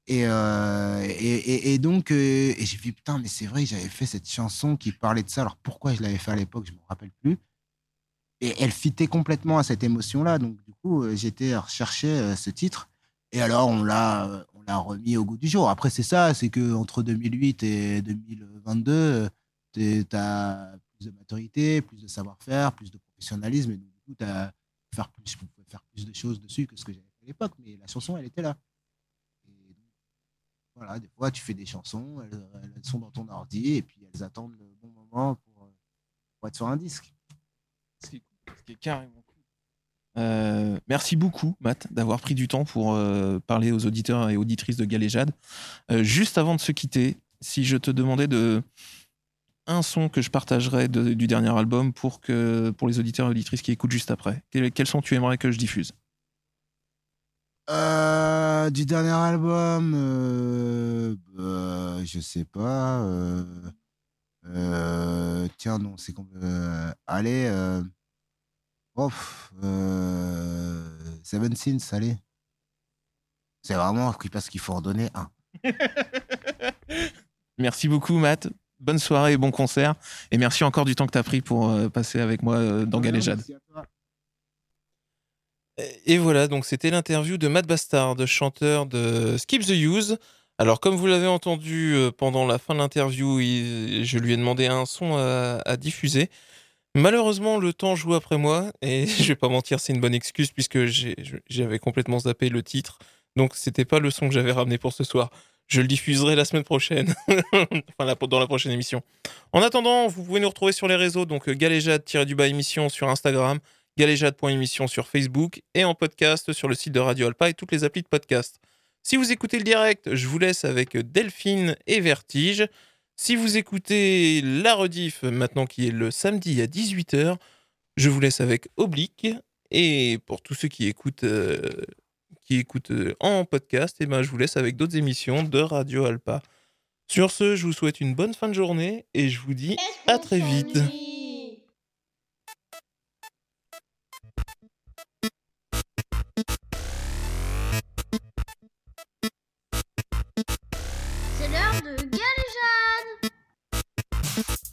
Et, euh, et, et- et donc, euh, et j'ai vu, putain, mais c'est vrai j'avais fait cette chanson qui parlait de ça. Alors pourquoi je l'avais fait à l'époque, je me rappelle plus. Et elle fitait complètement à cette émotion-là. Donc, du coup, euh, j'étais à rechercher euh, ce titre. Et alors, on l'a, on l'a remis au goût du jour. Après, c'est ça, c'est que entre 2008 et 2022, tu as plus de maturité, plus de savoir-faire, plus de professionnalisme. Et donc, du coup, faire plus, faire plus de choses dessus que ce que j'avais fait à l'époque. Mais la chanson, elle était là. Et donc, voilà, des fois, tu fais des chansons, elles, sont dans ton ordi, et puis elles attendent le bon moment pour, être sur un disque. Carrément cool. Euh, merci beaucoup, Matt, d'avoir pris du temps pour euh, parler aux auditeurs et auditrices de Galéjade. Euh, juste avant de se quitter, si je te demandais de un son que je partagerais de- du dernier album pour, que, pour les auditeurs et auditrices qui écoutent juste après, quel, quel son tu aimerais que je diffuse? Euh, du dernier album, euh, bah, je sais pas. euh, euh, tiens, non, c'est euh, allez, euh, euh, Seven Sins, allez. C'est vraiment parce qu'il faut en donner un. (laughs) (laughs) Merci beaucoup, Matt. Bonne soirée et bon concert. Et merci encore du temps que tu as pris pour euh, passer avec moi euh, dans Galéjade. Et voilà, donc c'était l'interview de Matt Bastard, chanteur de Skip the Use. Alors, comme vous l'avez entendu euh, pendant la fin de l'interview, je lui ai demandé un son à, à diffuser. Malheureusement, le temps joue après moi, et (laughs) je vais pas mentir, c'est une bonne excuse puisque j'avais complètement zappé le titre. Donc, c'était pas le son que j'avais ramené pour ce soir. Je le diffuserai la semaine prochaine, (laughs) enfin dans la prochaine émission. En attendant, vous pouvez nous retrouver sur les réseaux, donc euh, galéjade-du-bas émission sur Instagram, galéjade.émission sur Facebook et en podcast sur le site de Radio Alpa et toutes les applis de podcast. Si vous écoutez le direct, je vous laisse avec Delphine et Vertige. Si vous écoutez la rediff maintenant qui est le samedi à 18h, je vous laisse avec Oblique. Et pour tous ceux qui écoutent, euh, qui écoutent euh, en podcast, et ben, je vous laisse avec d'autres émissions de Radio Alpa. Sur ce, je vous souhaite une bonne fin de journée et je vous dis à très vite. C'est l'heure de Galéjade